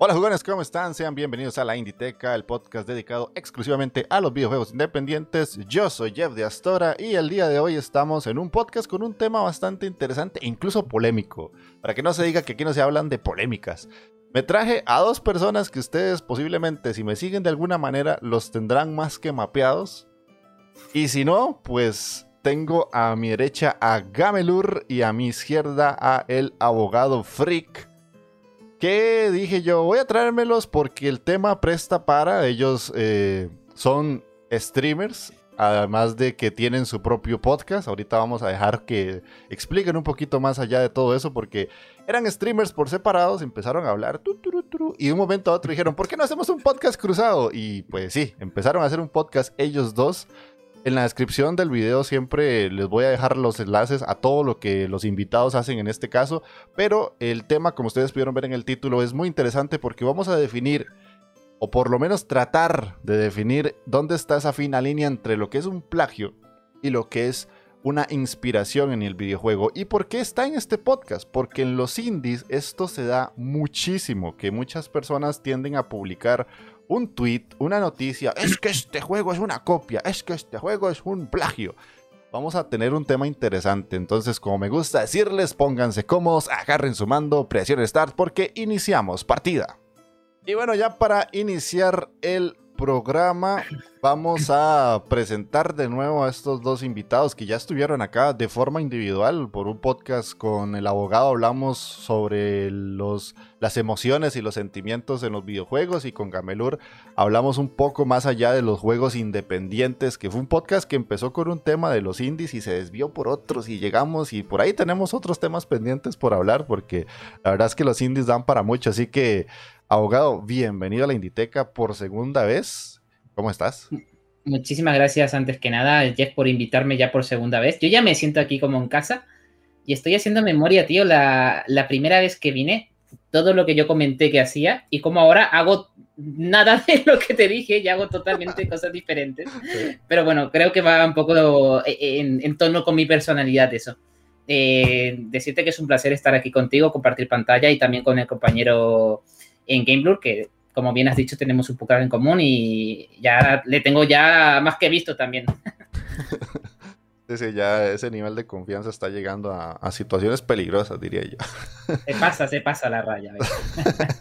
Hola jugones, ¿cómo están? Sean bienvenidos a la Inditeca, el podcast dedicado exclusivamente a los videojuegos independientes. Yo soy Jeff de Astora y el día de hoy estamos en un podcast con un tema bastante interesante e incluso polémico. Para que no se diga que aquí no se hablan de polémicas. Me traje a dos personas que ustedes posiblemente, si me siguen de alguna manera, los tendrán más que mapeados. Y si no, pues tengo a mi derecha a Gamelur y a mi izquierda a el abogado Freak que dije yo, voy a traérmelos porque el tema presta para, ellos eh, son streamers, además de que tienen su propio podcast. Ahorita vamos a dejar que expliquen un poquito más allá de todo eso porque eran streamers por separados, empezaron a hablar y de un momento a otro dijeron, ¿por qué no hacemos un podcast cruzado? Y pues sí, empezaron a hacer un podcast ellos dos en la descripción del video siempre les voy a dejar los enlaces a todo lo que los invitados hacen en este caso, pero el tema, como ustedes pudieron ver en el título, es muy interesante porque vamos a definir, o por lo menos tratar de definir dónde está esa fina línea entre lo que es un plagio y lo que es una inspiración en el videojuego. ¿Y por qué está en este podcast? Porque en los indies esto se da muchísimo, que muchas personas tienden a publicar un tweet, una noticia, es que este juego es una copia, es que este juego es un plagio. Vamos a tener un tema interesante, entonces como me gusta decirles, pónganse cómodos, agarren su mando, presionen start porque iniciamos partida. Y bueno, ya para iniciar el programa vamos a presentar de nuevo a estos dos invitados que ya estuvieron acá de forma individual por un podcast con el abogado. Hablamos sobre los, las emociones y los sentimientos en los videojuegos y con Gamelur hablamos un poco más allá de los juegos independientes, que fue un podcast que empezó con un tema de los indies y se desvió por otros y llegamos y por ahí tenemos otros temas pendientes por hablar porque la verdad es que los indies dan para mucho, así que Abogado, bienvenido a la Inditeca por segunda vez. ¿Cómo estás? Muchísimas gracias antes que nada, Jeff, por invitarme ya por segunda vez. Yo ya me siento aquí como en casa y estoy haciendo memoria, tío, la, primera vez que vine, todo lo que yo comenté que hacía y como ahora hago nada de lo que te dije y hago totalmente cosas diferentes. Pero bueno, creo que va un poco en, tono con mi personalidad eso. Eh, decirte que es un placer estar aquí contigo, compartir pantalla y también con el compañero en GameBlur, que como bien has dicho, tenemos un poco en común y ya le tengo ya más que visto también. Sí, ya ese nivel de confianza está llegando a, situaciones peligrosas, diría yo. Se pasa, se pasa la raya.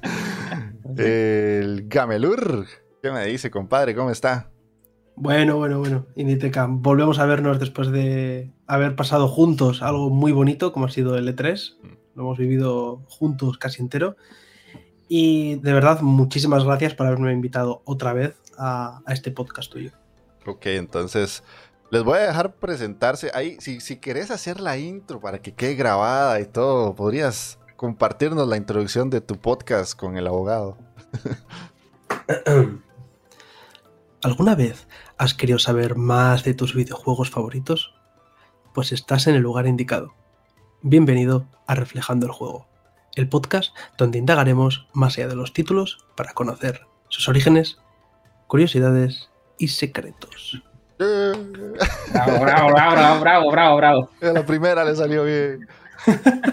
El Gamelur, ¿qué me dice, compadre? ¿Cómo está? Bueno, bueno, bueno. Inditeca, volvemos a vernos después de haber pasado juntos algo muy bonito, como ha sido el E3. Mm. Lo hemos vivido juntos casi entero. Y de verdad, muchísimas gracias por haberme invitado otra vez a, este podcast tuyo. Ok, entonces les voy a dejar presentarse. Ahí, si, si querés hacer la intro para que quede grabada y todo, podrías compartirnos la introducción de tu podcast con el abogado. ¿Alguna vez has querido saber más de tus videojuegos favoritos? Pues estás en el lugar indicado. Bienvenido a Reflejando el Juego el podcast donde indagaremos más allá de los títulos para conocer sus orígenes, curiosidades y secretos. Bravo, bravo, bravo, bravo, bravo, bravo. La primera le salió bien.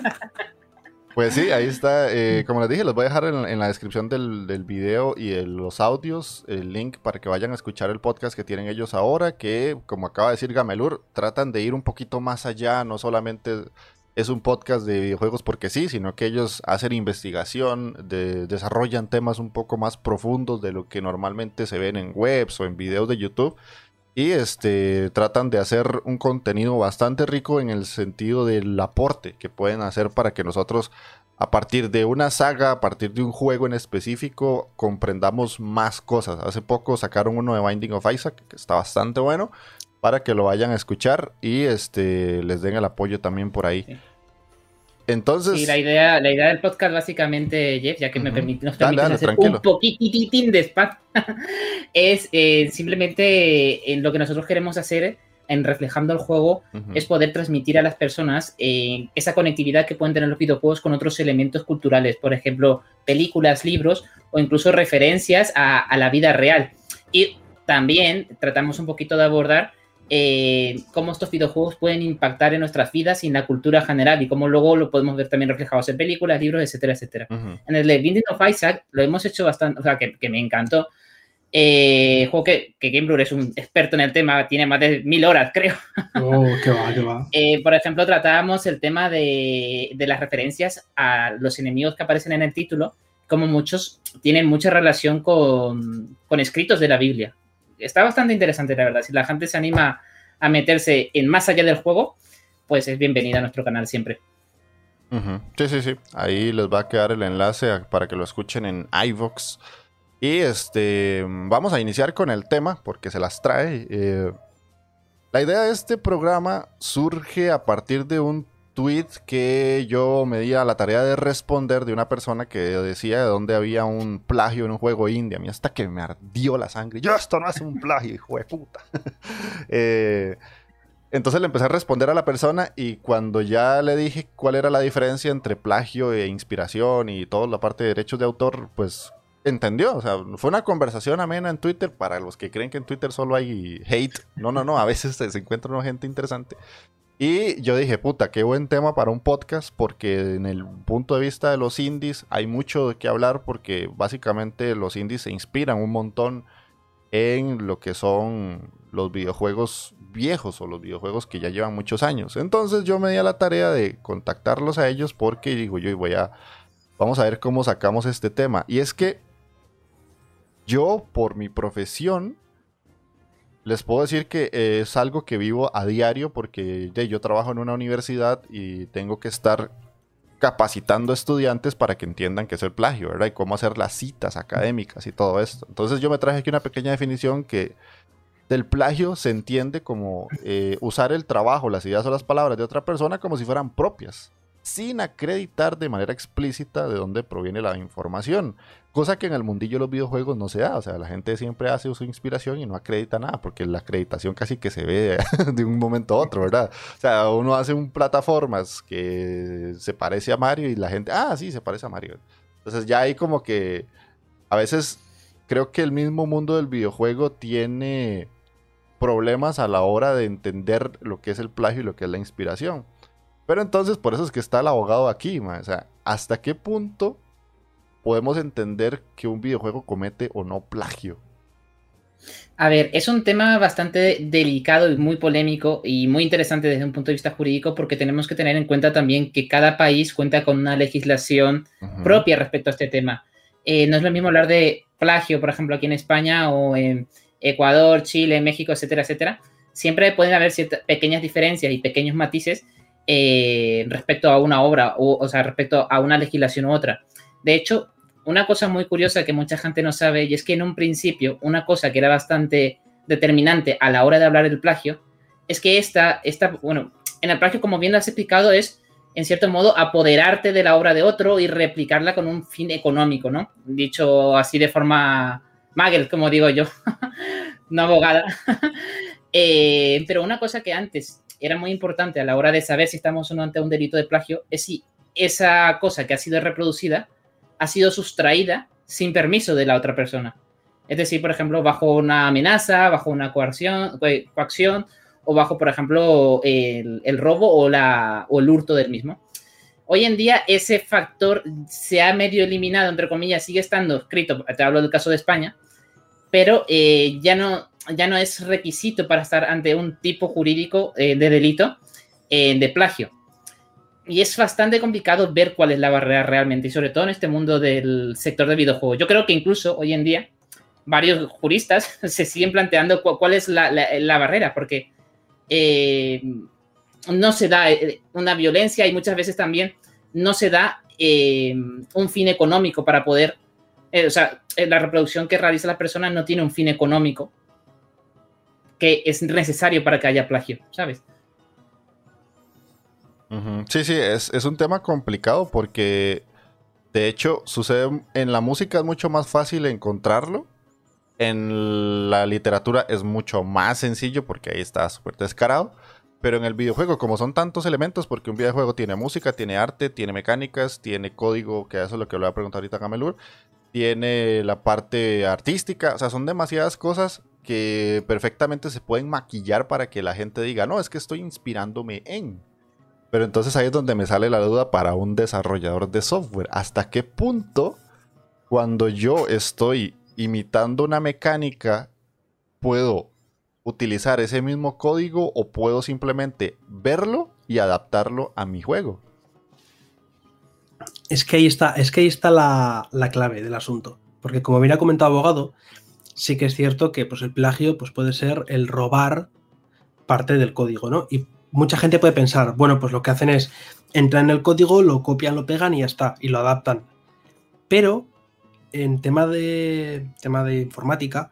Pues sí, ahí está. Eh, como les dije, les voy a dejar en, la descripción del, del, video y en los audios el link para que vayan a escuchar el podcast que tienen ellos ahora, que como acaba de decir Gamelur, tratan de ir un poquito más allá, no solamente es un podcast de videojuegos porque sí, sino que ellos hacen investigación, desarrollan temas un poco más profundos de lo que normalmente se ven en webs o en videos de YouTube. Y este, tratan de hacer un contenido bastante rico en el sentido del aporte que pueden hacer para que nosotros, a partir de una saga, a partir de un juego en específico, comprendamos más cosas. Hace poco sacaron uno de Binding of Isaac, que está bastante bueno para que lo vayan a escuchar y este les den el apoyo también por ahí. Entonces. Sí, la idea, la idea del podcast, básicamente, Jeff, ya que me permite, nos permite hacer un poquitín de spam, es eh, simplemente en lo que nosotros queremos hacer en reflejando el juego es poder transmitir a las personas eh, esa conectividad que pueden tener los videojuegos con otros elementos culturales, por ejemplo, películas, libros o incluso referencias a, a la vida real. Y también tratamos un poquito de abordar eh, cómo estos videojuegos pueden impactar en nuestras vidas y en la cultura general y cómo luego lo podemos ver también reflejados en películas, libros, etcétera, etcétera. En el de Binding of Isaac lo hemos hecho bastante, o sea, que, me encantó. Eh, juego que, que Game es un experto en el tema, tiene más de mil horas, creo. Oh, qué va, qué va. Eh, por ejemplo, tratábamos el tema de, de las referencias a los enemigos que aparecen en el título, como muchos tienen mucha relación con, con escritos de la Biblia está bastante interesante, la verdad. Si la gente se anima a meterse en más allá del juego, pues es bienvenida a nuestro canal siempre. Sí, sí, sí. Ahí les va a quedar el enlace para que lo escuchen en iVox. Y este, vamos a iniciar con el tema porque se las trae. Eh, la idea de este programa surge a partir de un tweet que yo me di a la tarea de responder de una persona que decía de dónde había un plagio en un juego indie. A mí hasta que me ardió la sangre. Yo, esto no es un plagio, hijo de puta. Eh, entonces le empecé a responder a la persona y cuando ya le dije cuál era la diferencia entre plagio e inspiración y toda la parte de derechos de autor, pues entendió. O sea, fue una conversación amena en Twitter para los que creen que en Twitter solo hay hate. No, no, no, a veces se encuentra gente interesante. Y yo dije, puta, qué buen tema para un podcast, porque en el punto de vista de los indies hay mucho de qué hablar, porque básicamente los indies se inspiran un montón en lo que son los videojuegos viejos o los videojuegos que ya llevan muchos años. Entonces yo me di a la tarea de contactarlos a ellos porque digo yo voy a vamos a ver cómo sacamos este tema. Y es que yo por mi profesión les puedo decir que es algo que vivo a diario porque yo trabajo en una universidad y tengo que estar capacitando estudiantes para que entiendan qué es el plagio, ¿verdad? Y cómo hacer las citas académicas y todo esto. Entonces yo me traje aquí una pequeña definición que del plagio se entiende como eh, usar el trabajo, las ideas o las palabras de otra persona como si fueran propias sin acreditar de manera explícita de dónde proviene la información. Cosa que en el mundillo de los videojuegos no se da. O sea, la gente siempre hace su inspiración y no acredita nada, porque la acreditación casi que se ve de un momento a otro, ¿verdad? O sea, uno hace un plataformas que se parece a Mario y la gente, ah, sí, se parece a Mario. Entonces ya hay como que a veces creo que el mismo mundo del videojuego tiene problemas a la hora de entender lo que es el plagio y lo que es la inspiración. Pero entonces, por eso es que está el abogado aquí, O sea, ¿hasta qué punto podemos entender que un videojuego comete o no plagio? A ver, es un tema bastante delicado y muy polémico y muy interesante desde un punto de vista jurídico porque tenemos que tener en cuenta también que cada país cuenta con una legislación propia respecto a este tema. Eh, no es lo mismo hablar de plagio, por ejemplo, aquí en España o en Ecuador, Chile, México, etcétera, etcétera. Siempre pueden haber ciertas pequeñas diferencias y pequeños matices eh, respecto a una obra, o, o sea, respecto a una legislación u otra. De hecho, una cosa muy curiosa que mucha gente no sabe, y es que en un principio, una cosa que era bastante determinante a la hora de hablar del plagio, es que esta, esta bueno, en el plagio, como bien lo has explicado, es, en cierto modo, apoderarte de la obra de otro y replicarla con un fin económico, ¿no? Dicho así de forma magel, como digo yo, no abogada. Eh, pero una cosa que antes era muy importante a la hora de saber si estamos o no ante un delito de plagio es si esa cosa que ha sido reproducida ha sido sustraída sin permiso de la otra persona. Es decir, por ejemplo, bajo una amenaza, bajo una coacción, o bajo, por ejemplo, el, robo o, la, o el hurto del mismo. Hoy en día ese factor se ha medio eliminado, entre comillas, sigue estando escrito, te hablo del caso de España, pero eh, ya no, ya no es requisito para estar ante un tipo jurídico eh, de delito eh, de plagio. Y es bastante complicado ver cuál es la barrera realmente, y sobre todo en este mundo del sector de videojuegos. Yo creo que incluso hoy en día varios juristas se siguen planteando cuál es la, barrera, porque eh, no se da una violencia y muchas veces también no se da un fin económico para poder, o sea, la reproducción que realiza la persona no tiene un fin económico que es necesario para que haya plagio, ¿sabes? Sí, sí, es, es un tema complicado porque de hecho sucede en la música es mucho más fácil encontrarlo. En la literatura es mucho más sencillo porque ahí está súper descarado. Pero en el videojuego, como son tantos elementos, porque un videojuego tiene música, tiene arte, tiene mecánicas, tiene código, que eso es lo que le voy a preguntar ahorita a Gamelur, tiene la parte artística, o sea, son demasiadas cosas que perfectamente se pueden maquillar para que la gente diga, no, es que estoy inspirándome en. Pero entonces ahí es donde me sale la duda para un desarrollador de software. ¿Hasta qué punto cuando yo estoy imitando una mecánica puedo utilizar ese mismo código o puedo simplemente verlo y adaptarlo a mi juego? Es que ahí está, es que ahí está la, clave del asunto. Porque como bien ha comentado abogado, sí que es cierto que pues, el plagio pues, puede ser el robar parte del código, ¿no? Y mucha gente puede pensar, bueno, pues lo que hacen es entrar en el código, lo copian, lo pegan y ya está, y lo adaptan. Pero en tema de, tema de informática,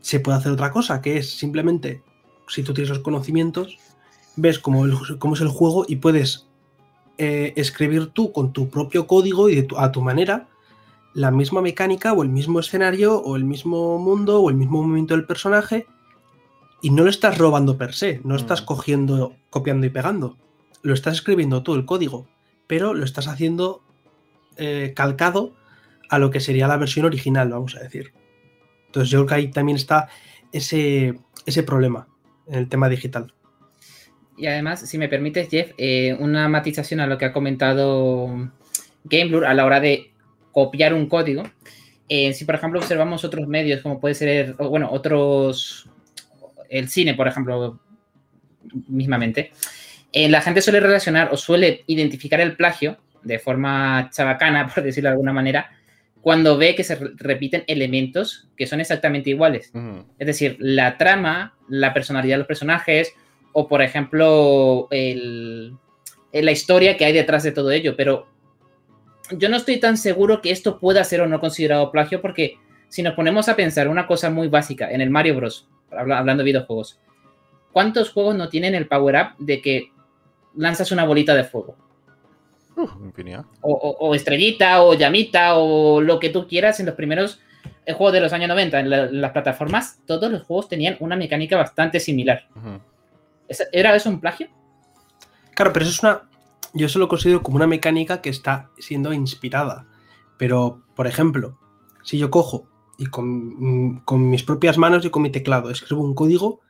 se puede hacer otra cosa, que es simplemente, si tú tienes los conocimientos, ves cómo, es el juego y puedes eh, escribir tú con tu propio código y a tu manera la misma mecánica o el mismo escenario o el mismo mundo o el mismo movimiento del personaje y no lo estás robando per se, no estás mm. cogiendo, copiando y pegando, lo estás escribiendo tú el código, pero lo estás haciendo eh, calcado a lo que sería la versión original, vamos a decir. Entonces yo creo que ahí también está ese, ese problema en el tema digital. Y además, si me permites, Jeff, eh, una matización a lo que ha comentado GameBlur a la hora de copiar un código. Eh, si, por ejemplo, observamos otros medios, como puede ser, bueno, otros, el cine, por ejemplo, mismamente, eh, la gente suele relacionar o suele identificar el plagio de forma chabacana, por decirlo de alguna manera, cuando ve que se repiten elementos que son exactamente iguales. Es decir, la trama, la personalidad de los personajes, o por ejemplo, la historia que hay detrás de todo ello. Pero yo no estoy tan seguro que esto pueda ser o no considerado plagio porque si nos ponemos a pensar una cosa muy básica en el Mario Bros, hablando de videojuegos, ¿cuántos juegos no tienen el power-up de que lanzas una bolita de fuego? O, estrellita, o llamita, o lo que tú quieras en los primeros eh, juegos de los años 90, en, las plataformas, todos los juegos tenían una mecánica bastante similar. ¿Era eso un plagio? Claro, pero eso es una. Yo eso lo considero como una mecánica que está siendo inspirada. Pero, por ejemplo, si yo cojo y con, mis propias manos y con mi teclado escribo un código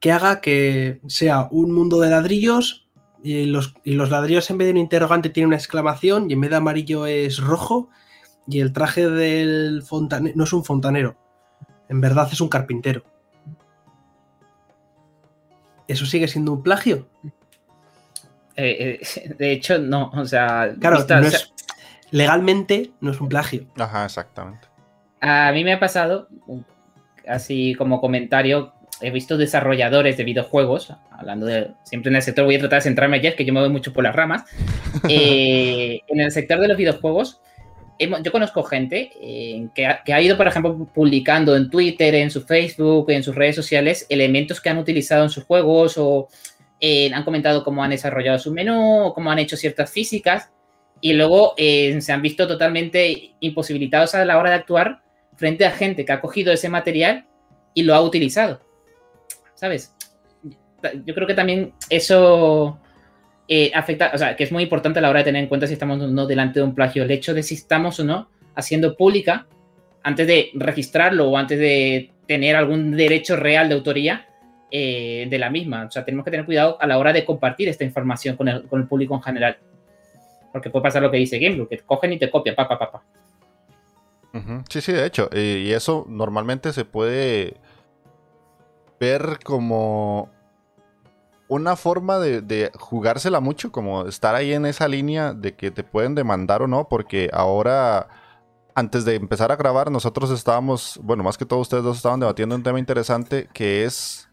que haga que sea un mundo de ladrillos y los, y los ladrillos en vez de un interrogante tiene una exclamación y en vez de amarillo es rojo y el traje del fontanero no es un fontanero, en verdad es un carpintero. ¿eso sigue siendo un plagio? Eh, eh, de hecho, no, o sea... Claro, legalmente no es un plagio. Ajá, exactamente. A mí me ha pasado, así como comentario, he visto desarrolladores de videojuegos, hablando de, siempre en el sector, voy a tratar de centrarme ayer, que yo me voy mucho por las ramas, eh, en el sector de los videojuegos, yo conozco gente eh, que, ha, ido, por ejemplo, publicando en Twitter, en su Facebook, en sus redes sociales, elementos que han utilizado en sus juegos o eh, han comentado cómo han desarrollado su menú cómo han hecho ciertas físicas y luego eh, se han visto totalmente imposibilitados a la hora de actuar frente a gente que ha cogido ese material y lo ha utilizado. ¿Sabes? Yo creo que también eso eh, afecta, o sea, que es muy importante a la hora de tener en cuenta si estamos o no delante de un plagio, el hecho de si estamos o no haciendo pública antes de registrarlo o antes de tener algún derecho real de autoría eh, de la misma. O sea, tenemos que tener cuidado a la hora de compartir esta información con el, público en general. Porque puede pasar lo que dice Gameblock, que cogen y te copian, pa, pa. Sí, sí, de hecho. y eso normalmente se puede ver como una forma de, jugársela mucho, como estar ahí en esa línea de que te pueden demandar o no, porque ahora, antes de empezar a grabar, nosotros estábamos, bueno, más que todo ustedes dos estaban debatiendo un tema interesante que es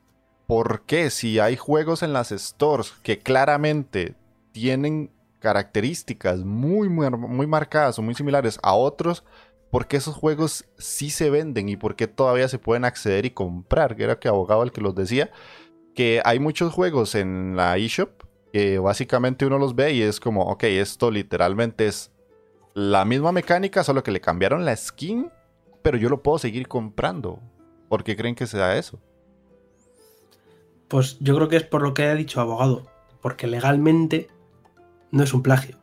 por qué si hay juegos en las stores que claramente tienen características muy, muy, muy marcadas o muy similares a otros, ¿por qué esos juegos sí se venden y por qué todavía se pueden acceder y comprar? Que era que abogado el que los decía que hay muchos juegos en la eShop que básicamente uno los ve y es como, ok, esto literalmente es la misma mecánica, solo que le cambiaron la skin, pero yo lo puedo seguir comprando. ¿Por qué creen que sea eso? Pues yo creo que es por lo que ha dicho abogado, porque legalmente no es un plagio.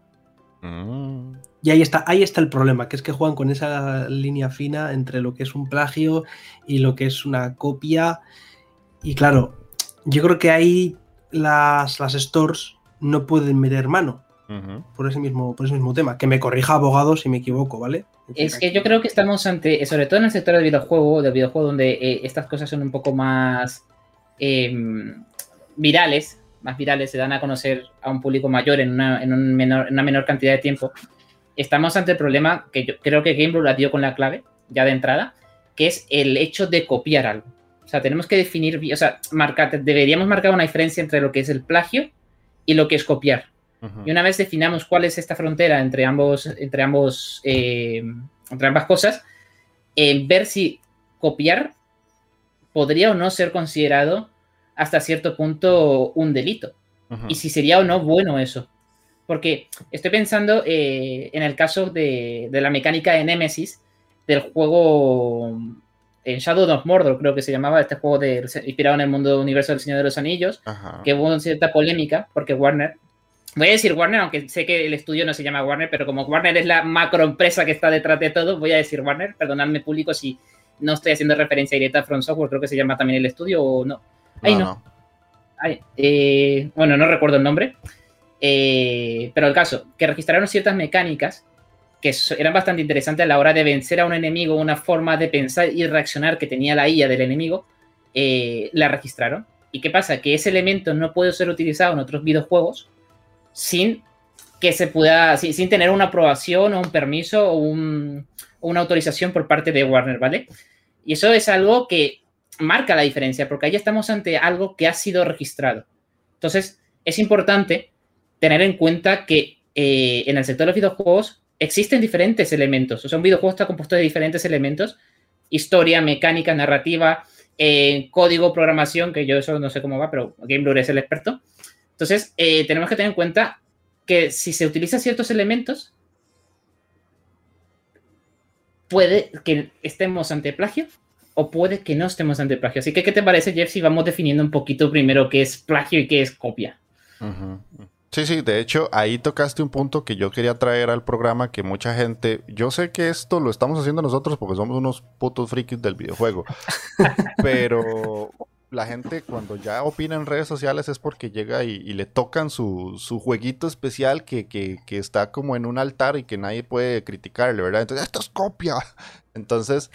Mm. Y ahí está, ahí está el problema, que es que juegan con esa línea fina entre lo que es un plagio y lo que es una copia. Y claro, yo creo que ahí las, las stores no pueden meter mano por ese mismo, por ese mismo tema. Que me corrija abogado si me equivoco, ¿vale? Es que yo creo que estamos ante, sobre todo en el sector del videojuego, del videojuego donde eh, estas cosas son un poco más em, virales, más virales, se dan a conocer a un público mayor en una, en un menor, en una menor cantidad de tiempo. Estamos ante el problema que yo creo que Game la dio con la clave, ya de entrada, que es el hecho de copiar algo. O sea, tenemos que definir, o sea, marcar, deberíamos marcar una diferencia entre lo que es el plagio y lo que es copiar. Y una vez definamos cuál es esta frontera entre ambos, entre ambos, eh, entre ambas cosas, eh, ver si copiar podría o no ser considerado hasta cierto punto un delito. Y si sería o no bueno eso. Porque estoy pensando eh, en el caso de, de la mecánica de Nemesis del juego en Shadow of Mordor, creo que se llamaba este juego de, inspirado en el mundo universo del Señor de los Anillos, que hubo cierta polémica porque Warner, voy a decir Warner, aunque sé que el estudio no se llama Warner, pero como Warner es la macroempresa que está detrás de todo, voy a decir Warner, perdonadme público si no estoy haciendo referencia directa a From Software, creo que se llama también el estudio o no. Ay, no. Ay, eh, bueno, no recuerdo el nombre. Eh, pero el caso, que registraron ciertas mecánicas que eran bastante interesantes a la hora de vencer a un enemigo, una forma de pensar y reaccionar que tenía la IA del enemigo, eh, la registraron. ¿Y qué pasa? Que ese elemento no puede ser utilizado en otros videojuegos sin que se pueda, sin, sin tener una aprobación o un permiso o, un- o una autorización por parte de Warner, ¿vale? Y eso es algo que marca la diferencia, porque ahí estamos ante algo que ha sido registrado. Entonces, es importante tener en cuenta que eh, en el sector de los videojuegos existen diferentes elementos. O sea, un videojuego está compuesto de diferentes elementos. Historia, mecánica, narrativa, eh, código, programación, que yo eso no sé cómo va, pero Game Blur es el experto. Entonces, eh, tenemos que tener en cuenta que si se utilizan ciertos elementos, puede que estemos ante plagio o puede que no estemos ante plagio. Así que, ¿qué te parece, Jeff, si vamos definiendo un poquito primero qué es plagio y qué es copia? Sí, sí, de hecho ahí tocaste un punto que yo quería traer al programa que mucha gente, yo sé que esto lo estamos haciendo nosotros porque somos unos putos frikis del videojuego, pero la gente cuando ya opina en redes sociales es porque llega y, le tocan su, su jueguito especial que, que, que está como en un altar y que nadie puede criticarle, ¿verdad? Entonces, esto es copia. Entonces,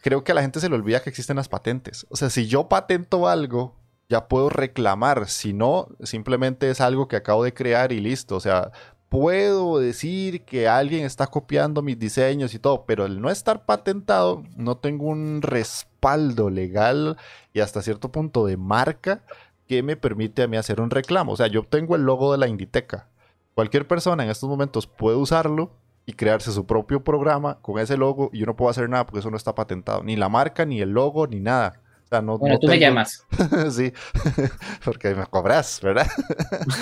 creo que a la gente se le olvida que existen las patentes. O sea, si yo patento algo, ya puedo reclamar. Si no, simplemente es algo que acabo de crear y listo. O sea, puedo decir que alguien está copiando mis diseños y todo, pero el no estar patentado, no tengo un respaldo legal y hasta cierto punto de marca que me permite a mí hacer un reclamo. O sea, yo tengo el logo de la Inditeca. Cualquier persona en estos momentos puede usarlo y crearse su propio programa con ese logo y yo no puedo hacer nada porque eso no está patentado. Ni la marca, ni el logo, ni nada. O sea, no, Bueno, no tú me llamas. sí, porque me cobras, ¿verdad?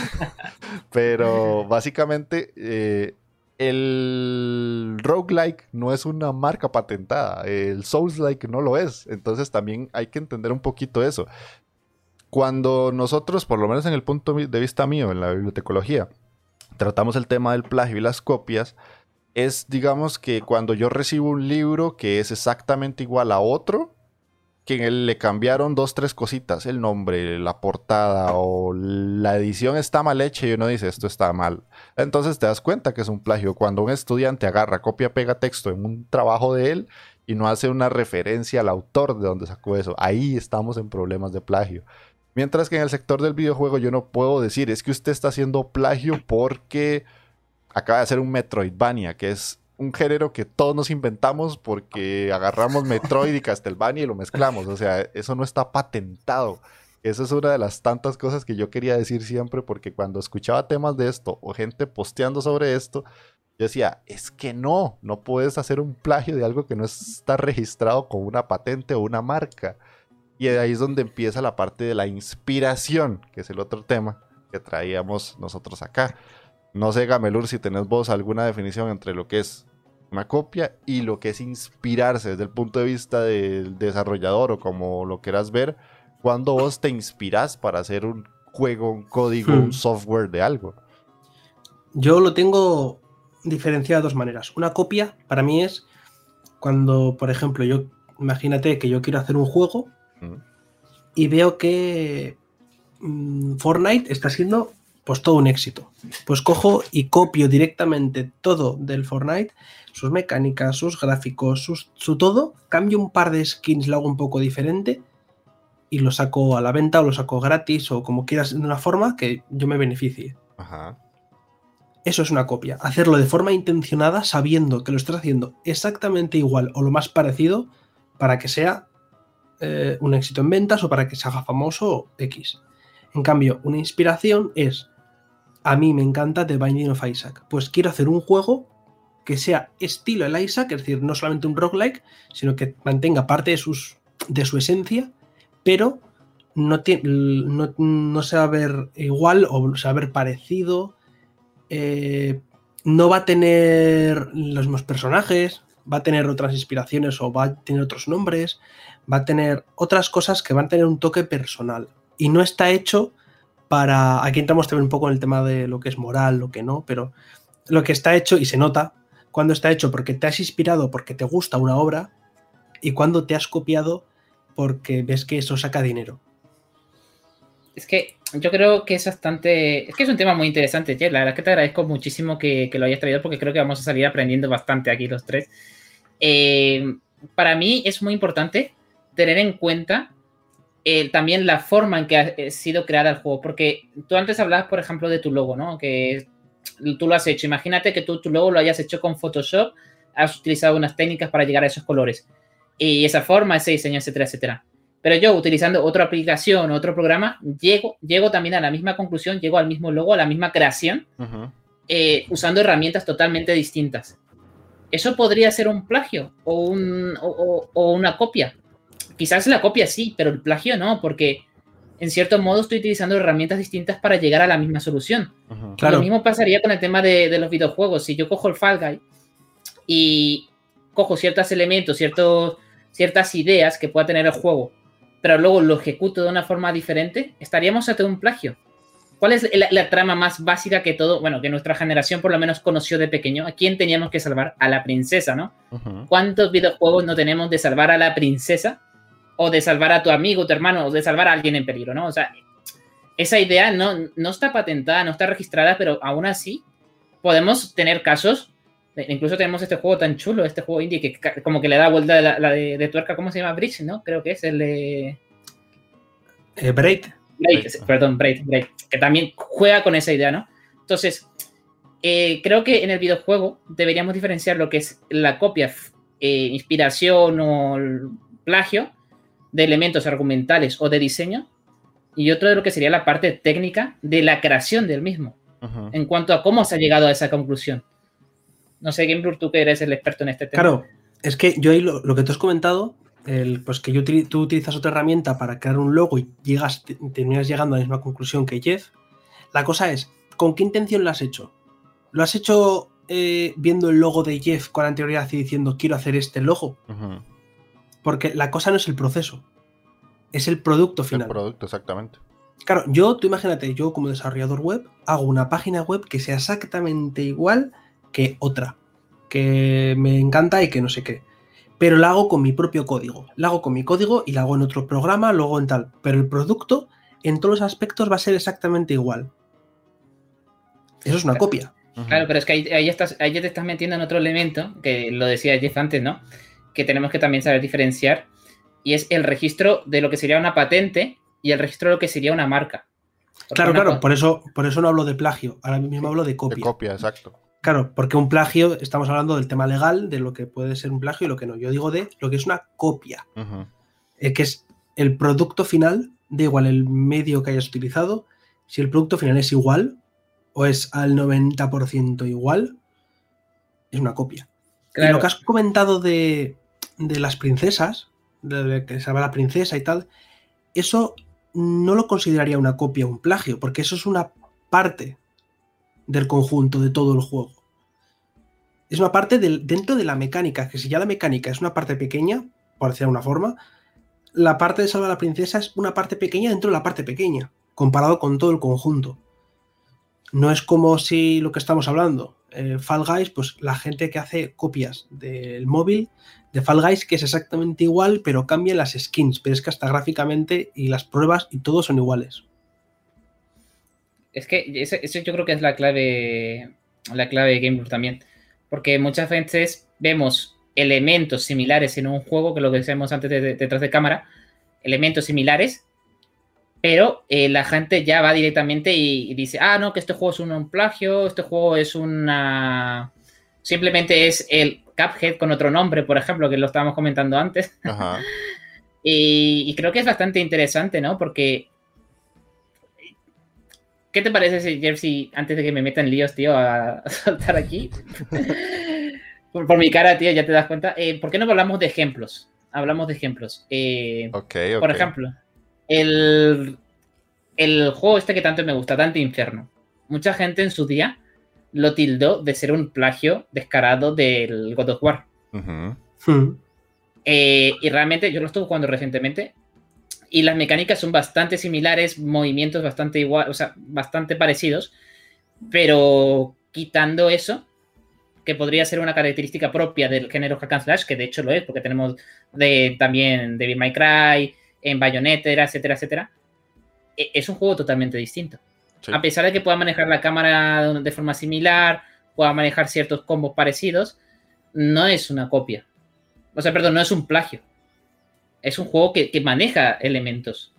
Pero básicamente eh, el roguelike no es una marca patentada, el Souls-like no lo es, entonces también hay que entender un poquito eso. Cuando nosotros, por lo menos en el punto de vista mío, en la bibliotecología, tratamos el tema del plagio y las copias, es digamos que cuando yo recibo un libro que es exactamente igual a otro, que le cambiaron dos, tres cositas, el nombre, la portada o la edición está mal hecha y uno dice esto está mal. Entonces te das cuenta que es un plagio. Cuando un estudiante agarra, copia, pega texto en un trabajo de él y no hace una referencia al autor de donde sacó eso, ahí estamos en problemas de plagio. Mientras que en el sector del videojuego yo no puedo decir, es que usted está haciendo plagio porque acaba de hacer un Metroidvania, que es un género que todos nos inventamos porque agarramos Metroid y Castlevania y lo mezclamos. O sea, eso no está patentado. Esa es una de las tantas cosas que yo quería decir siempre porque cuando escuchaba temas de esto o gente posteando sobre esto, yo decía, es que no, no puedes hacer un plagio de algo que no está registrado con una patente o una marca. Y ahí es donde empieza la parte de la inspiración, que es el otro tema. que traíamos nosotros acá. No sé, Gamelur, si tenés vos alguna definición entre lo que es copia y lo que es inspirarse desde el punto de vista del desarrollador o como lo quieras ver, cuando vos te inspiras para hacer un juego, un código, un Hmm. software de algo. Yo lo tengo diferenciado de dos maneras. Una copia para mí es cuando, por ejemplo, yo imagínate que yo quiero hacer un juego Mm. y veo que mm, Fortnite está siendo pues todo un éxito. Pues cojo y copio directamente todo del Fortnite, sus mecánicas, sus gráficos, sus- su todo, cambio un par de skins, lo hago un poco diferente y lo saco a la venta o lo saco gratis o como quieras de una forma que yo me beneficie. Ajá. Eso es una copia. Hacerlo de forma intencionada sabiendo que lo estás haciendo exactamente igual o lo más parecido para que sea eh, un éxito en ventas o para que se haga famoso X. En cambio, una inspiración es, a mí me encanta The Binding of Isaac. Pues quiero hacer un juego que sea estilo el Isaac, es decir, no solamente un roguelike, sino que mantenga parte de, sus, de su esencia, pero no, no, no se va a ver igual o se va a ver parecido eh, no va a tener los mismos personajes, va a tener otras inspiraciones o va a tener otros nombres, va a tener otras cosas que van a tener un toque personal. Y no está hecho para... Aquí entramos también un poco en el tema de lo que es moral, lo que no, pero lo que está hecho y se nota cuando está hecho porque te has inspirado, porque te gusta una obra y cuando te has copiado porque ves que eso saca dinero. Es que yo creo que es bastante. Es que es un tema muy interesante, Jeff. La verdad es que te agradezco muchísimo que, que lo hayas traído porque creo que vamos a salir aprendiendo bastante aquí los tres. Eh, para mí es muy importante tener en cuenta eh, también la forma en que ha eh, sido creada el juego. Porque tú antes hablabas, por ejemplo, de tu logo, ¿no? Que tú lo has hecho. Imagínate que tú tu logo lo hayas hecho con Photoshop, has utilizado unas técnicas para llegar a esos colores. Y esa forma, ese diseño, etcétera, etcétera. Pero yo, utilizando otra aplicación, otro programa, llego, llego también a la misma conclusión, llego al mismo logo, a la misma creación, eh, usando herramientas totalmente distintas. ¿Eso podría ser un plagio o, un- o- o- o una copia? Quizás la copia sí, pero el plagio no, porque en cierto modo estoy utilizando herramientas distintas para llegar a la misma solución. Claro. Lo mismo pasaría con el tema de, de los videojuegos. Si yo cojo el Fall Guy y cojo ciertos elementos, ciertos, ciertas ideas que pueda tener el juego, pero luego lo ejecuto de una forma diferente, estaríamos ante un plagio. ¿Cuál es la, la trama más básica que todo, bueno, que nuestra generación por lo menos conoció de pequeño? ¿A quién teníamos que salvar? A la princesa, ¿no? ¿Cuántos videojuegos no tenemos de salvar a la princesa? O de salvar a tu amigo, tu hermano, o de salvar a alguien en peligro, ¿no? O sea, esa idea no, no está patentada, no está registrada, pero aún así podemos tener casos. eh, Incluso tenemos este juego tan chulo, este juego indie, que como que le da vuelta de la, la de, de tuerca, ¿cómo se llama? Bridge, ¿no? Creo que es el de... Eh, Braid, Braid, perdón, Braid, Braid, que también juega con esa idea, ¿no? Entonces, eh, creo que en el videojuego deberíamos diferenciar lo que es la copia, eh, inspiración o plagio de elementos argumentales o de diseño y otro de lo que sería la parte técnica de la creación del mismo, en cuanto a cómo se ha llegado a esa conclusión. No sé, Gameblur, tú que eres el experto en este tema. Claro, es que yo ahí lo, lo que tú has comentado, el, pues que yo tú utilizas otra herramienta para crear un logo y llegas, te- terminas llegando a la misma conclusión que Jeff. La cosa es, ¿con qué intención lo has hecho? ¿Lo has hecho eh, viendo el logo de Jeff con anterioridad y diciendo quiero hacer este logo? Porque la cosa no es el proceso, es el producto El final. producto, exactamente. Claro, yo, tú imagínate, yo como desarrollador web hago una página web que sea exactamente igual que otra, que me encanta y que no sé qué. Pero la hago con mi propio código. La hago con mi código y la hago en otro programa, luego en tal. Pero el producto en todos los aspectos va a ser exactamente igual. Eso es una copia. Claro, pero es que ahí, ahí estás, ahí ya te estás metiendo en otro elemento, que lo decía Jeff antes, ¿no? Que tenemos que también saber diferenciar, y es el registro de lo que sería una patente y el registro de lo que sería una marca. Porque Claro, una claro, por eso, por eso no hablo de plagio, ahora mismo hablo de De copia. copia, exacto. Claro, porque un plagio, estamos hablando del tema legal, de lo que puede ser un plagio y lo que no. Yo digo de lo que es una copia. Ujú. eh, que es el producto final, da igual el medio que hayas utilizado, si el producto final es igual o es al 90% igual, es una copia. Y lo que has comentado de, de las princesas, de, que se la princesa y tal, eso no lo consideraría una copia un plagio, porque eso es una parte del conjunto, de todo el juego. Es una parte del, dentro de la mecánica, que si ya la mecánica es una parte pequeña, por decirlo de una forma, la parte de salvar a la princesa es una parte pequeña dentro de la parte pequeña, comparado con todo el conjunto. No es como si lo que estamos hablando, eh, Fall Guys, pues la gente que hace copias del móvil de Fall Guys, que es exactamente igual, pero cambian las skins, pero es que hasta gráficamente y las pruebas y todo son iguales. Es que eso, yo creo que es la clave, la clave de Game también. Porque muchas veces vemos elementos similares en un juego, que lo que decíamos antes de, detrás de cámara, elementos similares, pero eh, la gente ya va directamente y, dice, ah, no, que este juego es un, plagio, este juego es una... Simplemente es el Cuphead con otro nombre, por ejemplo, que lo estábamos comentando antes. y, y, creo que es bastante interesante, ¿no? Porque ¿Qué te parece, Jeff, si antes de que me metan líos, tío, a, saltar aquí? por, mi cara, tío, ya te das cuenta. Eh, ¿Por qué no hablamos de ejemplos? Hablamos de ejemplos. Eh, por ejemplo, el, el juego este que tanto me gusta, tanto Inferno. Mucha gente en su día lo tildó de ser un plagio descarado del God of War. Eh, y realmente yo lo estuve jugando recientemente y las mecánicas son bastante similares, movimientos bastante igual, o sea, bastante parecidos, pero quitando eso, que podría ser una característica propia del género hack and slash, que de hecho lo es, porque tenemos de, también Devil May Cry, en Bayonetta, etcétera, etcétera, e, es un juego totalmente distinto. A pesar de que pueda manejar la cámara de forma similar, pueda manejar ciertos combos parecidos, no es una copia. O sea, perdón, no es un plagio es un juego que, maneja elementos.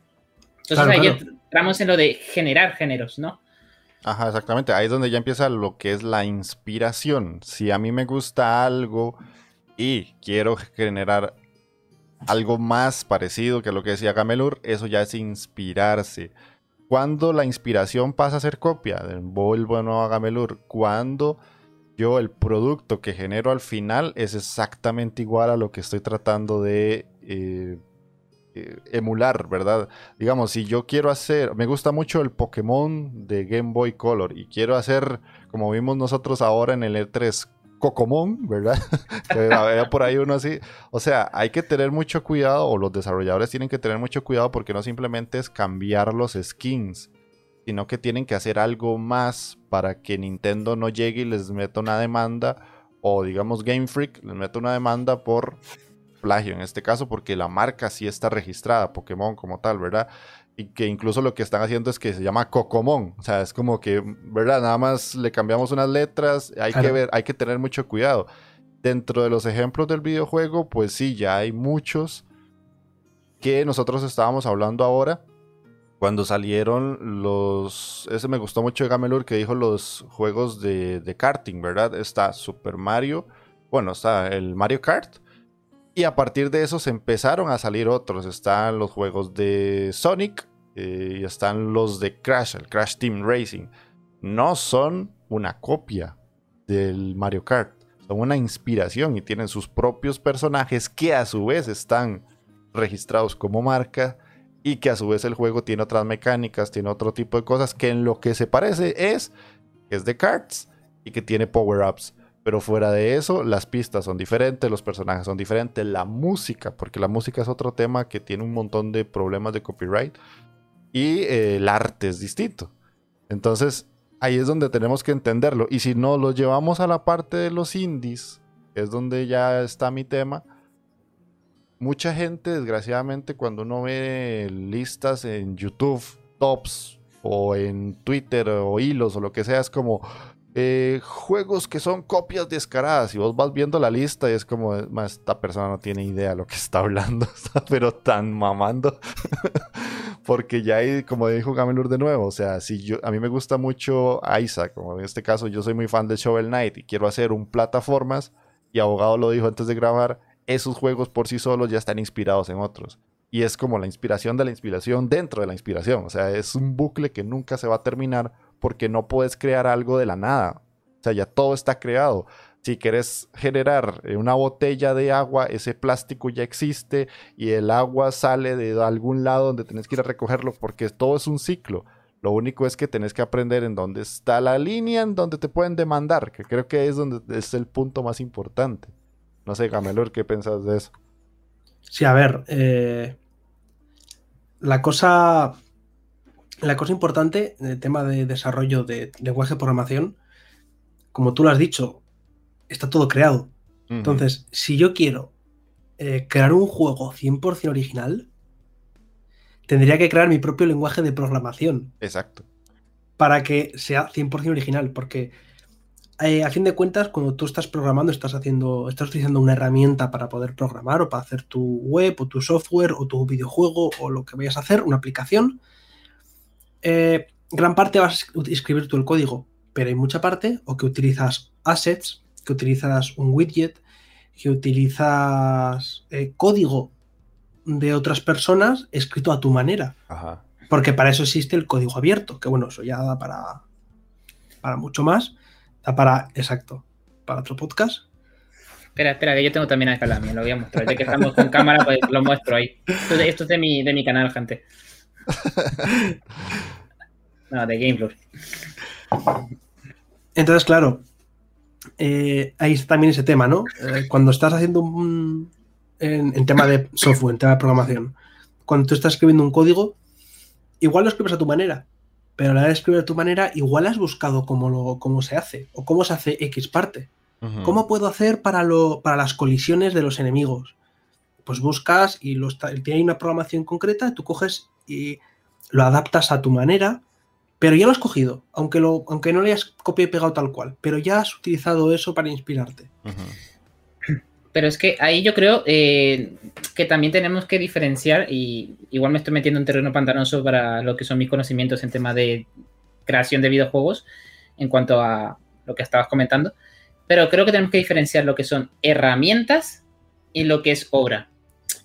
Entonces ahí entramos en lo de generar géneros, ¿no? Ajá, exactamente. Ahí es donde ya empieza lo que es la inspiración. Si a mí me gusta algo y quiero generar algo más parecido que lo que decía Gamelur, eso ya es inspirarse. Cuando la inspiración pasa a ser copia, vuelvo a Gamelur, cuando yo el producto que genero al final es exactamente igual a lo que estoy tratando de eh, eh, emular, ¿verdad? Digamos, si yo quiero hacer, me gusta mucho el Pokémon de Game Boy Color y quiero hacer, como vimos nosotros ahora en el E3, Cocomon, ¿verdad? Había por ahí uno así. O sea, hay que tener mucho cuidado, o los desarrolladores tienen que tener mucho cuidado porque no simplemente es cambiar los skins, sino que tienen que hacer algo más para que Nintendo no llegue y les meta una demanda, o digamos Game Freak les meta una demanda por plagio en este caso, porque la marca sí está registrada, Pokémon como tal, ¿verdad? Y que incluso lo que están haciendo es que se llama Cocomon. O sea, es como que, ¿verdad? Nada más le cambiamos unas letras. Hay que ver, hay que tener mucho cuidado. Dentro de los ejemplos del videojuego, pues sí, ya hay muchos que nosotros estábamos hablando ahora. Cuando salieron los. Ese me gustó mucho de Gamelur que dijo los juegos de, de karting, ¿verdad? Está Super Mario. Bueno, está el Mario Kart y a partir de eso se empezaron a salir otros. Están los juegos de Sonic eh, y están los de Crash, el Crash Team Racing. No son una copia del Mario Kart, son una inspiración y tienen sus propios personajes que a su vez están registrados como marca y que a su vez el juego tiene otras mecánicas, tiene otro tipo de cosas que en lo que se parece es que es de karts y que tiene power-ups. Pero fuera de eso, las pistas son diferentes, los personajes son diferentes, la música, porque la música es otro tema que tiene un montón de problemas de copyright y eh, el arte es distinto. Entonces, ahí es donde tenemos que entenderlo. Y si no lo llevamos a la parte de los indies, es donde ya está mi tema. Mucha gente, desgraciadamente, cuando uno ve listas en YouTube, tops, o en Twitter, o hilos, o lo que sea, es como, eh, juegos que son copias descaradas y vos vas viendo la lista y es como, esta persona no tiene idea de lo que está hablando, pero tan mamando. Porque ya hay, como dijo Gamelur de nuevo, o sea, si a mí me gusta mucho Isaac, como en este caso yo soy muy fan de Shovel Knight y quiero hacer un plataformas, y Abogado lo dijo antes de grabar, esos juegos por sí solos ya están inspirados en otros. Y es como la inspiración de la inspiración dentro de la inspiración. O sea, es un bucle que nunca se va a terminar porque no puedes crear algo de la nada. O sea, ya todo está creado. Si quieres generar eh, una botella de agua, ese plástico ya existe y el agua sale de algún lado donde tienes que ir a recogerlo porque todo es un ciclo. Lo único es que tenés que aprender en dónde está la línea en donde te pueden demandar, que creo que es donde es el punto más importante. No sé, Gamelor, ¿qué pensás de eso? Sí, a ver, eh, la cosa la cosa importante en el tema de desarrollo de lenguaje de programación, como tú lo has dicho, está todo creado. Entonces, si yo quiero eh, crear un juego 100% original, tendría que crear mi propio lenguaje de programación. Exacto. Para que sea 100% original, porque eh, a fin de cuentas, cuando tú estás programando, estás haciendo, estás utilizando una herramienta para poder programar o para hacer tu web o tu software o tu videojuego o lo que vayas a hacer, una aplicación. Eh, gran parte vas a escribir tú el código, pero hay mucha parte o que utilizas assets, que utilizas un widget, que utilizas eh, código de otras personas escrito a tu manera. Porque para eso existe el código abierto, que bueno, eso ya da para, para mucho más. Da para, exacto, para otro podcast. Espera, espera, que yo tengo también acá la mía, lo voy a mostrar. Ya que estamos con cámara, pues lo muestro ahí. Esto, es de mi, de mi canal, gente. No, de GameFlow. Entonces, claro, eh, ahí está también ese tema, ¿no? Eh, cuando estás haciendo un. En, tema de software, en tema de programación, cuando tú estás escribiendo un código, igual lo escribes a tu manera, pero a la hora de escribir a tu manera, igual has buscado cómo, lo, cómo se hace o cómo se hace X parte. ¿Cómo puedo hacer para, lo, para las colisiones de los enemigos? Pues buscas y lo tiene una programación concreta, tú coges y lo adaptas a tu manera pero ya lo has cogido, aunque, lo, aunque no le hayas copiado y pegado tal cual, pero ya has utilizado eso para inspirarte. Pero es que ahí yo creo eh, que también tenemos que diferenciar, y igual me estoy metiendo en terreno pantanoso para lo que son mis conocimientos en tema de creación de videojuegos, en cuanto a lo que estabas comentando, pero creo que tenemos que diferenciar lo que son herramientas y lo que es obra.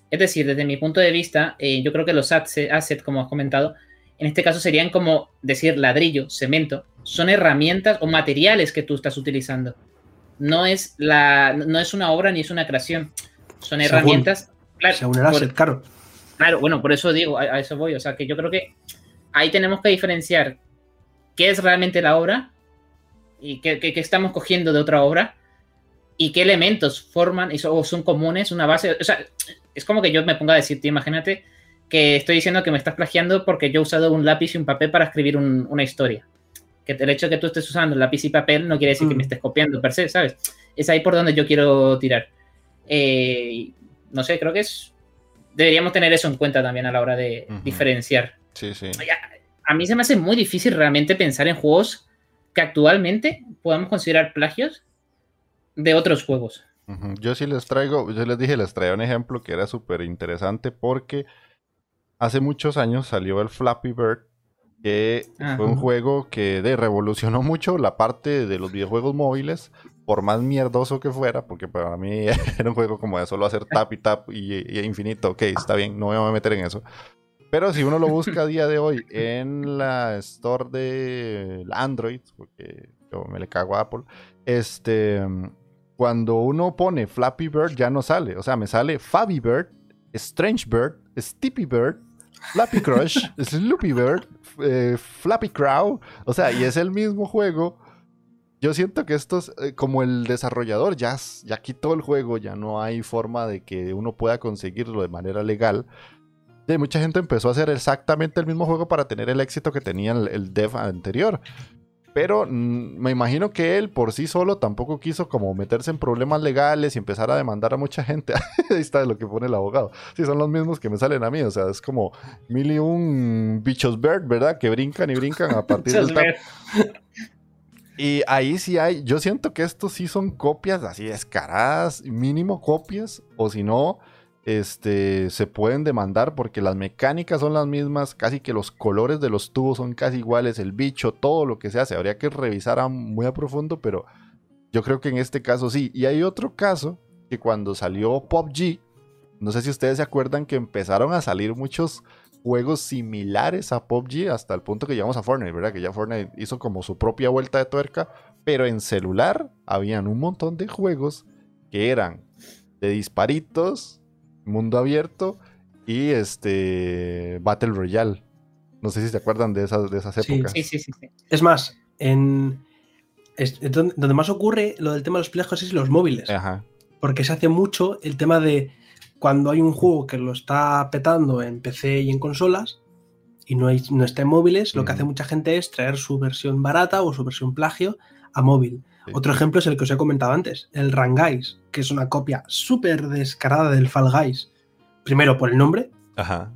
Es decir, desde mi punto de vista, eh, yo creo que los assets, como has comentado, en este caso serían como decir ladrillo, cemento, son herramientas o materiales que tú estás utilizando. No es, la, no es una obra ni es una creación. Son herramientas. Claro, claro. Claro, bueno, por eso digo, a, eso voy. O sea, que yo creo que ahí tenemos que diferenciar qué es realmente la obra y qué, estamos cogiendo de otra obra y qué elementos forman o son comunes, una base. O sea, es como que yo me ponga a decirte, imagínate que estoy diciendo que me estás plagiando porque yo he usado un lápiz y un papel para escribir una historia. Que el hecho de que tú estés usando lápiz y papel no quiere decir que me mm. estés copiando per se, ¿sabes? Es ahí por donde yo quiero tirar. Eh, no sé, creo que es. Deberíamos tener eso en cuenta también a la hora de diferenciar. Sí, sí. A mí se me hace muy difícil realmente pensar en juegos que actualmente podamos considerar plagios de otros juegos. Yo sí les traigo, yo les dije, les traía un ejemplo que era súper interesante porque hace muchos años salió el Flappy Bird, que fue un juego que de, revolucionó mucho la parte de los videojuegos móviles, por más mierdoso que fuera, porque para mí era un juego como de solo hacer tap y tap y, infinito. Ok, está bien, no me voy a meter en eso. Pero si uno lo busca a día de hoy en la store de Android, porque yo me le cago a Apple, este, cuando uno pone Flappy Bird ya no sale. O sea, me sale Fabi Bird, Strange Bird, Stippy Bird, Flappy Crush, Sloopy Bird, eh, Flappy Crow. O sea, y es el mismo juego. Yo siento que esto es eh, como el desarrollador ya, ya quitó el juego, ya no hay forma de que uno pueda conseguirlo de manera legal. De mucha gente empezó a hacer exactamente el mismo juego para tener el éxito que tenía el, el dev anterior. Pero mm, me imagino que él por sí solo tampoco quiso como meterse en problemas legales y empezar a demandar a mucha gente. Ahí está lo que pone el abogado. Sí, son los mismos que me salen a mí. O sea, es como mil y un bichos bird, ¿verdad? Que brincan y brincan a partir del tap. Y ahí sí hay, yo siento que estos sí son copias así descaradas, mínimo copias, o si no, este, se pueden demandar porque las mecánicas son las mismas, casi que los colores de los tubos son casi iguales, el bicho, todo lo que se hace. Habría que revisar muy a profundo, pero yo creo que en este caso sí. Y hay otro caso que cuando salió PUBG, no sé si ustedes se acuerdan que empezaron a salir muchos juegos similares a PUBG hasta el punto que llegamos a Fortnite, ¿verdad? Que ya Fortnite hizo como su propia vuelta de tuerca, pero en celular habían un montón de juegos que eran de disparitos mundo abierto y este Battle Royale. No sé si se acuerdan de esas, de esas épocas. Sí, sí, sí. sí. Es más, en. es- donde, donde más ocurre lo del tema de los plagios es los móviles. Ajá. Porque se hace mucho el tema de cuando hay un juego que lo está petando en PC y en consolas y no, hay, no está en móviles, lo que Ujú. hace mucha gente es traer su versión barata o su versión plagio a móvil. Sí. Otro ejemplo es el que os he comentado antes, el Run Guys, que es una copia súper descarada del Fall Guys. Primero, por el nombre. Ajá.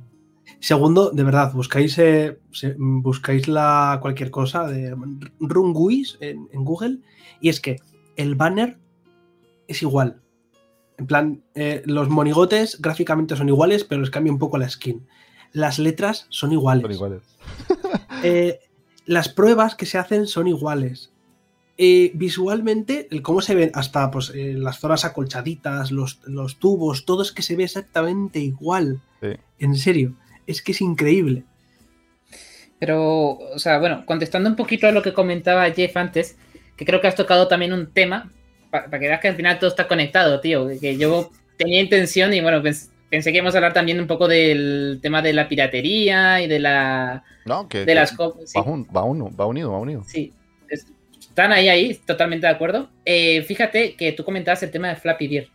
Segundo, de verdad, buscáis, eh, buscáis la, cualquier cosa de Run Guys en, en Google y es que el banner es igual. En plan, eh, los monigotes gráficamente son iguales, pero les cambia un poco la skin. Las letras son iguales. Son iguales. Eh, las pruebas que se hacen son iguales. Eh, visualmente, el cómo se ven hasta pues, eh, las zonas acolchaditas, los, los tubos, todo es que se ve exactamente igual. Sí. En serio, es que es increíble. Pero, o sea, bueno, contestando un poquito a lo que comentaba Jeff antes, que creo que has tocado también un tema, para que veas que al final todo está conectado, tío, que yo tenía intención y bueno, pens- pensé que íbamos a hablar también un poco del tema de la piratería y de la No, que, de que las. Sí, va, un- va uno, va unido, va unido. sí, están ahí, ahí, totalmente de acuerdo. Eh, fíjate que tú comentabas el tema de Flappy Bird.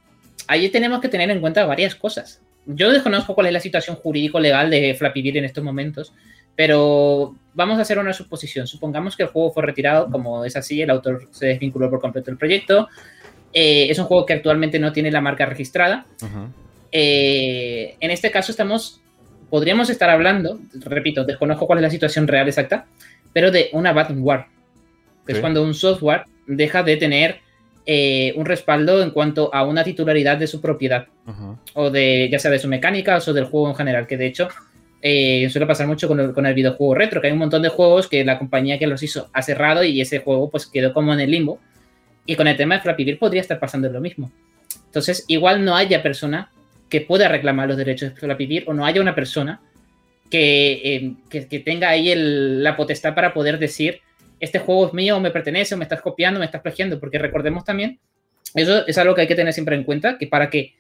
Ahí tenemos que tener en cuenta varias cosas. Yo desconozco cuál es la situación jurídico-legal de Flappy Bird en estos momentos, pero vamos a hacer una suposición. Supongamos que el juego fue retirado, como es así, el autor se desvinculó por completo del proyecto. Eh, es un juego que actualmente no tiene la marca registrada. Eh, en este caso estamos, podríamos estar hablando, repito, desconozco cuál es la situación real exacta, pero de una war que es Sí. cuando un software deja de tener eh, un respaldo en cuanto a una titularidad de su propiedad, o de ya sea de su mecánica o del juego en general, que de hecho eh, suele pasar mucho con el, con el videojuego retro, que hay un montón de juegos que la compañía que los hizo ha cerrado y ese juego pues quedó como en el limbo. Y con el tema de Flappy Bird podría estar pasando lo mismo. Entonces, igual no haya persona que pueda reclamar los derechos de Flappy Bird o no haya una persona que, eh, que, que tenga ahí el- la potestad para poder decir este juego es mío me pertenece o me estás copiando, me estás plagiando, porque recordemos también, eso es algo que hay que tener siempre en cuenta, que para que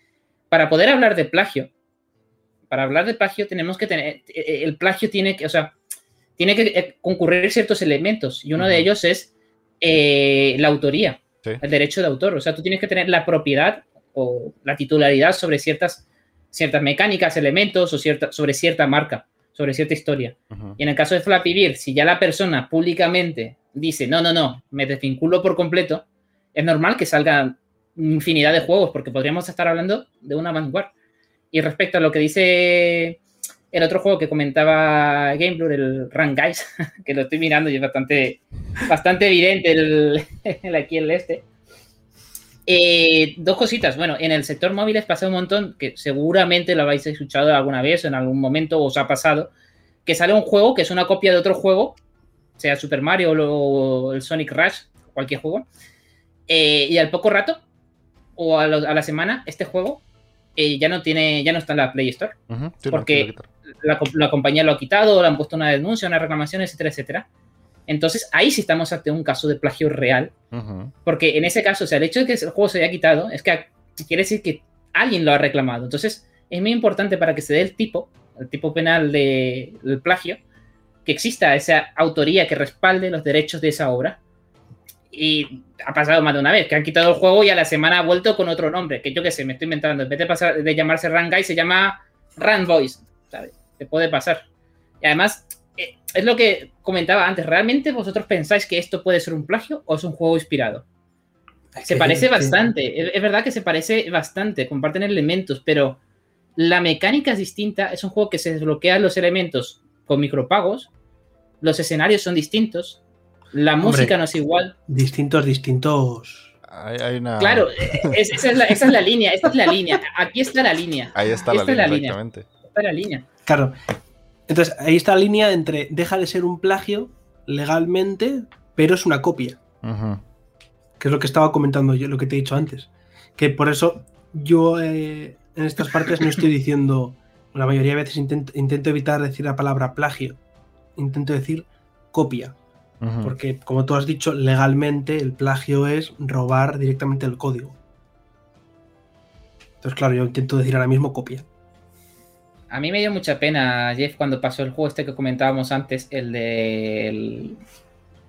para poder hablar de plagio, para hablar de plagio tenemos que tener, eh, el plagio tiene que, o sea, tiene que eh, concurrir ciertos elementos y uno de Ujú. ellos es eh, la autoría, Sí. el derecho de autor, o sea, tú tienes que tener la propiedad o la titularidad sobre ciertas, ciertas mecánicas, elementos o cierta, sobre cierta marca, sobre cierta historia. Y en el caso de Flappy Bird, si ya la persona públicamente dice, no, no, no, me desvinculo por completo, es normal que salgan infinidad de juegos, porque podríamos estar hablando de una vanguard. Y respecto a lo que dice el otro juego que comentaba GameBlur, el Run Guys, que lo estoy mirando y es bastante, bastante evidente el, el aquí el este. Eh, dos cositas. Bueno, en el sector móviles pasa un montón, que seguramente lo habéis escuchado alguna vez o en algún momento os ha pasado, que sale un juego que es una copia de otro juego, sea Super Mario o el Sonic Rush, cualquier juego, eh, y al poco rato o a, lo- a la semana este juego eh, ya no tiene, ya no está en la Play Store. Sí, Porque-. La, la compañía lo ha quitado, le han puesto una denuncia, una reclamación, etcétera, etcétera. Entonces ahí sí estamos ante un caso de plagio real Ujú. porque en ese caso, o sea, el hecho de que el juego se haya quitado es que quiere decir que alguien lo ha reclamado. Entonces, es muy importante para que se dé el tipo, el tipo penal de- del plagio, que exista esa autoría que respalde los derechos de esa obra. Y ha pasado más de una vez, que han quitado el juego y a la semana ha vuelto con otro nombre, que yo qué sé, me estoy inventando. En vez de, pasar, de llamarse Run Guy, se llama Run Boys, ¿sabes? Te puede pasar. Y además, es lo que comentaba antes, ¿realmente vosotros pensáis que esto puede ser un plagio o es un juego inspirado? Se parece bastante, es, es verdad que se parece bastante, comparten elementos, pero la mecánica es distinta, es un juego que se desbloquean los elementos con micropagos, los escenarios son distintos, la Hombre. música no es igual. Distintos, distintos. Hay, hay una... Claro, es- esa, es la, esa es la línea, esta es la línea, aquí está la línea, Ahí está la línea, la línea. exactamente. esta es la línea. Claro. Entonces, ahí está la línea entre deja de ser un plagio legalmente, pero es una copia. Que es lo que estaba comentando yo, lo que te he dicho antes. Que por eso yo eh, en estas partes no estoy diciendo, la mayoría de veces intento, intento evitar decir la palabra plagio. Intento decir copia. Porque, como tú has dicho, legalmente el plagio es robar directamente el código. Entonces, claro, yo intento decir ahora mismo copia. A mí me dio mucha pena, Jeff, cuando pasó el juego este que comentábamos antes, el de...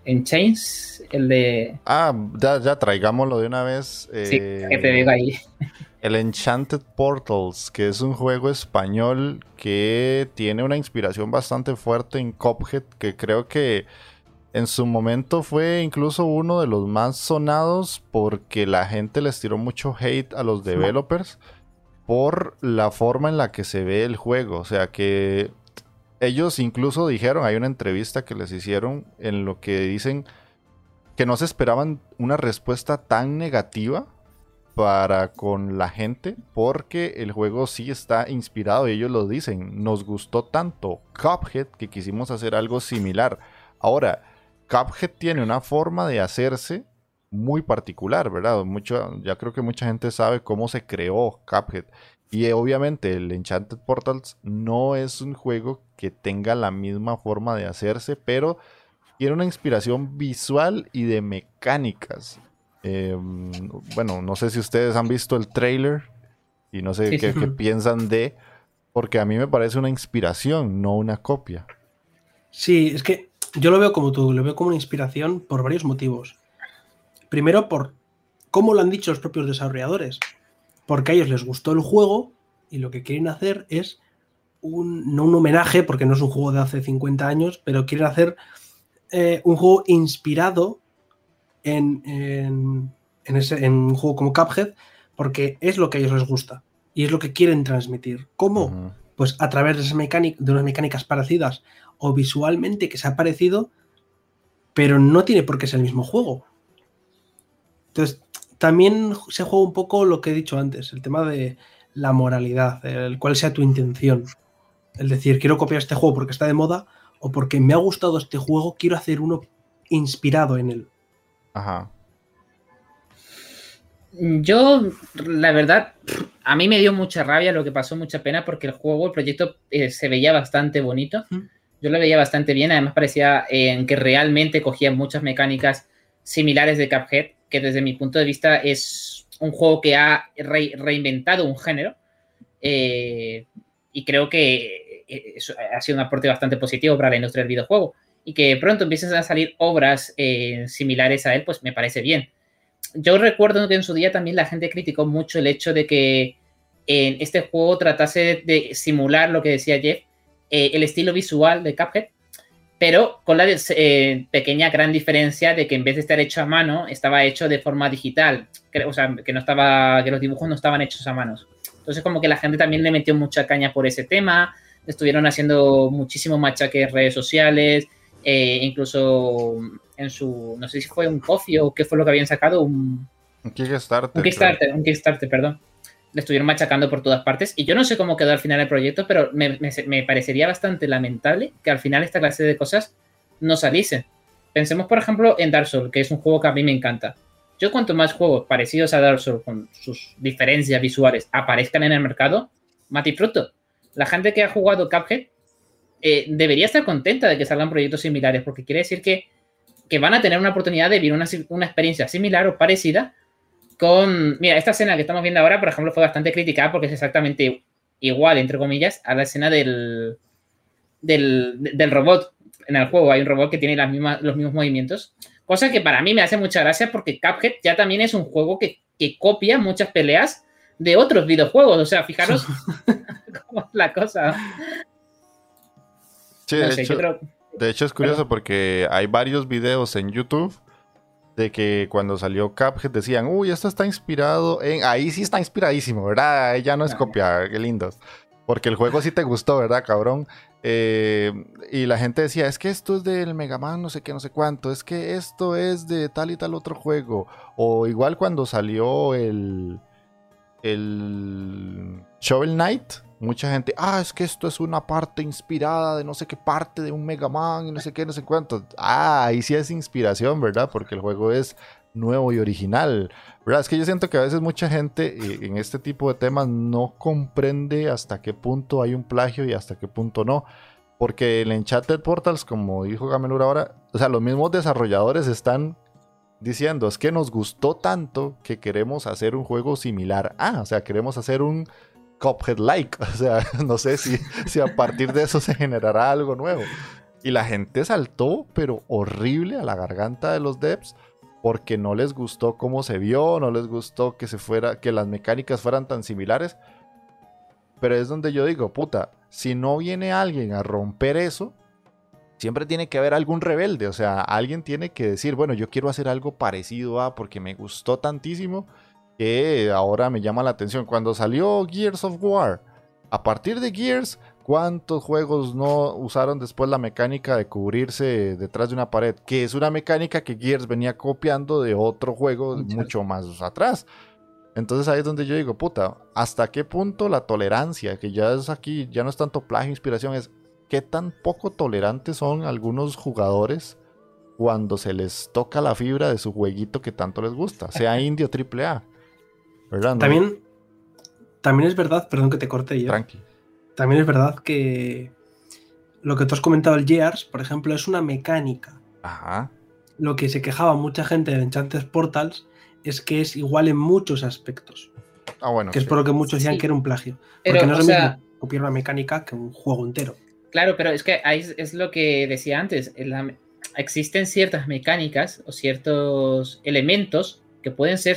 en Chains, el de... Ah, ya, ya traigámoslo de una vez. Sí, eh, que te digo ahí. El Enchanted Portals, que es un juego español que tiene una inspiración bastante fuerte en Cuphead, que creo que en su momento fue incluso uno de los más sonados porque la gente les tiró mucho hate a los developers por la forma en la que se ve el juego. O sea que ellos incluso dijeron, hay una entrevista que les hicieron en lo que dicen que no se esperaban una respuesta tan negativa para con la gente porque el juego sí está inspirado ellos lo dicen. Nos gustó tanto Cuphead que quisimos hacer algo similar. Ahora, Cuphead tiene una forma de hacerse muy particular, ¿verdad? Mucho, ya creo que mucha gente sabe cómo se creó Cuphead. Y eh, obviamente el Enchanted Portals no es un juego que tenga la misma forma de hacerse, pero tiene una inspiración visual y de mecánicas. Eh, bueno, no sé si ustedes han visto el trailer y no sé Sí, qué, sí. qué piensan de, porque a mí me parece una inspiración, no una copia. Sí, es que yo lo veo como tú, lo veo como una inspiración por varios motivos. Primero, por cómo lo han dicho los propios desarrolladores. Porque a ellos les gustó el juego y lo que quieren hacer es un, no un homenaje, porque no es un juego de hace 50 años, pero quieren hacer eh, un juego inspirado en, en- en ese, en un juego como Cuphead, porque es lo que a ellos les gusta y es lo que quieren transmitir. ¿Cómo? Pues a través de, de unas mecánicas parecidas o visualmente que se ha parecido, pero no tiene por qué ser el mismo juego. Entonces, también se juega un poco lo que he dicho antes, el tema de la moralidad, el cuál sea tu intención. El decir, quiero copiar este juego porque está de moda o porque me ha gustado este juego, quiero hacer uno inspirado en él. Ajá. Yo, la verdad, a mí me dio mucha rabia lo que pasó, mucha pena, porque el juego, el proyecto eh, se veía bastante bonito. Yo lo veía bastante bien, además parecía eh, que realmente cogía muchas mecánicas similares de Cuphead, que desde mi punto de vista es un juego que ha re- reinventado un género. eh, y creo que eh, ha sido un aporte bastante positivo para la industria del videojuego. Y que pronto empiecen a salir obras eh, similares a él, pues me parece bien yo recuerdo que en su día también la gente criticó mucho el hecho de que en este juego tratase de simular lo que decía Jeff, el estilo visual de Cuphead, pero con la eh, pequeña gran diferencia de que en vez de estar hecho a mano, estaba hecho de forma digital, que, o sea, que no estaba, que los dibujos no estaban hechos a manos. Entonces como que la gente también le metió mucha caña por ese tema, estuvieron haciendo muchísimo machaque en redes sociales, eh, incluso en su, no sé si fue un coffee o qué fue lo que habían sacado, un, Un Kickstarter. un Kickstarter, un Kickstarter, perdón. Le estuvieron machacando por todas partes. Y yo no sé cómo quedó al final el proyecto, pero me, me- parecería bastante lamentable que al final esta clase de cosas no saliesen. Pensemos, por ejemplo, en Dark Souls, que es un juego que a mí me encanta. Yo cuanto más juegos parecidos a Dark Souls, con sus diferencias visuales, aparezcan en el mercado, mati fruto. La gente que ha jugado Cuphead eh, debería estar contenta de que salgan proyectos similares, porque quiere decir que, que van a tener una oportunidad de vivir una, una experiencia similar o parecida con... Mira, esta escena que estamos viendo ahora, por ejemplo, fue bastante criticada porque es exactamente igual, entre comillas, a la escena del, del, del robot en el juego. Hay un robot que tiene las mismas, los mismos movimientos. Cosa que para mí me hace mucha gracia porque Cuphead ya también es un juego que, que copia muchas peleas de otros videojuegos. O sea, fijaros cómo es la cosa. Sí, No de, sé, hecho, yo creo... de hecho es curioso porque hay varios videos en YouTube de que cuando salió Cuphead decían, uy, esto está inspirado en... Ahí sí está inspiradísimo, ¿verdad? Ahí ya no es copia, qué lindos. Porque el juego sí te gustó, ¿verdad, cabrón? Eh, y la gente decía, es que esto es del Mega Man, no sé qué, no sé cuánto, es que esto es de tal y tal otro juego. O igual cuando salió el, el Shovel Knight, mucha gente, ah, es que esto es una parte inspirada de no sé qué parte de un Mega Man y no sé qué, no sé cuánto. Ah, ahí sí es inspiración, ¿verdad? Porque el juego es nuevo y original. ¿Verdad? Es que yo siento que a veces mucha gente eh, en este tipo de temas no comprende hasta qué punto hay un plagio y hasta qué punto no. Porque el Enchanted Portals, como dijo Gamelur ahora, o sea, los mismos desarrolladores están diciendo, es que nos gustó tanto que queremos hacer un juego similar. Ah, o sea, queremos hacer un Cuphead-like. O sea, no sé si, si a partir de eso se generará algo nuevo. Y la gente saltó, pero horrible a la garganta de los devs porque no les gustó cómo se vio, no les gustó que se fuera, que las mecánicas fueran tan similares. Pero es donde yo digo, puta, si no viene alguien a romper eso, siempre tiene que haber algún rebelde. O sea, alguien tiene que decir, bueno, yo quiero hacer algo parecido a porque me gustó tantísimo que ahora me llama la atención. Cuando salió Gears of War, a partir de Gears, ¿cuántos juegos no usaron después la mecánica de cubrirse detrás de una pared? Que es una mecánica que Gears venía copiando de otro juego mucho más atrás. Entonces ahí es donde yo digo, puta, ¿hasta qué punto la tolerancia, que ya es aquí, ya no es tanto plagio, inspiración, es qué tan poco tolerantes son algunos jugadores cuando se les toca la fibra de su jueguito que tanto les gusta, sea indio AAA? ¿Verdad? También, también es verdad, perdón que te corte yo. Tranqui. También es verdad que lo que tú has comentado, el Gears, por ejemplo, es una mecánica. Ajá. Lo que se quejaba mucha gente de Enchanted Portals es que es igual en muchos aspectos. Ah, bueno. Que es por lo que muchos decían Sí. que era un plagio. Pero, Porque no es lo sea- mismo copiar una mecánica que un juego entero. Claro, pero es que ahí es, lo que decía antes. la- existen ciertas mecánicas o ciertos elementos que pueden ser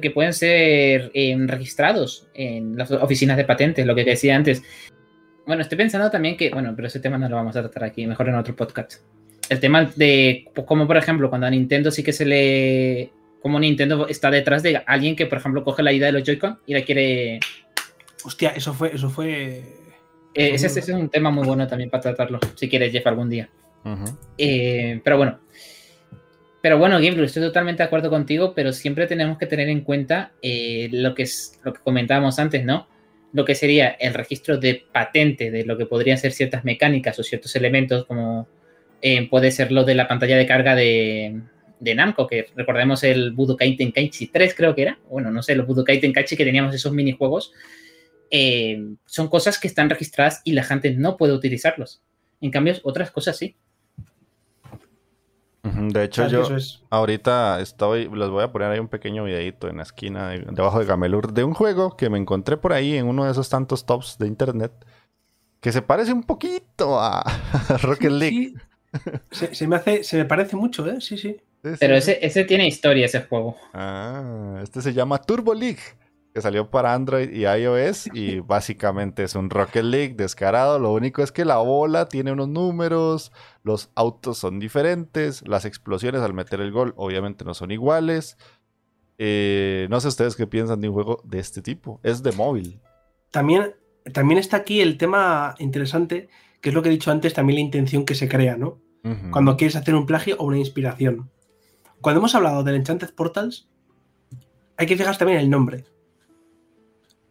que pueden ser eh, registrados en las oficinas de patentes, lo que decía antes. Bueno, estoy pensando también que, bueno, pero ese tema no lo vamos a tratar aquí, mejor en otro podcast. El tema de, como por ejemplo, cuando a Nintendo sí que se le... Como Nintendo está detrás de alguien que, por ejemplo, coge la idea de los Joy-Con y la quiere... Hostia, eso fue, eso fue. eh, ese, ese es un tema muy bueno también para tratarlo, si quieres, Jeff, algún día. Ujú. Eh, pero bueno. Pero bueno, Gameplay, estoy totalmente de acuerdo contigo, pero siempre tenemos que tener en cuenta eh, lo, que es, lo que comentábamos antes, ¿no? Lo que sería el registro de patente de lo que podrían ser ciertas mecánicas o ciertos elementos, como eh, puede ser lo de la pantalla de carga de, de Namco, que recordemos el Budokai Tenkaichi 3, creo que era. Bueno, no sé, los Budokai Tenkaichi que teníamos esos minijuegos. eh, son cosas que están registradas y la gente no puede utilizarlos. En cambio, otras cosas sí. De hecho, ¿Sabes que yo es? ahorita estoy, les voy a poner ahí un pequeño videito en la esquina de- debajo de Gamelur de un juego que me encontré por ahí en uno de esos tantos tops de internet que se parece un poquito a Rocket League. Sí. Se, se me hace, se me parece mucho, ¿eh? Sí, sí. Sí, Pero ese, ese tiene historia, ese juego. Ah, este se llama Turbo League, que salió para Android y iOS y básicamente es un Rocket League descarado. Lo único es que la bola tiene unos números, los autos son diferentes, las explosiones al meter el gol obviamente no son iguales. Eh, no sé ustedes qué piensan de un juego de este tipo. Es de móvil. También, también está aquí el tema interesante, que es lo que he dicho antes, también la intención que se crea, ¿no? Cuando quieres hacer un plagio o una inspiración. Cuando hemos hablado del Enchanted Portals, hay que fijarse también en el nombre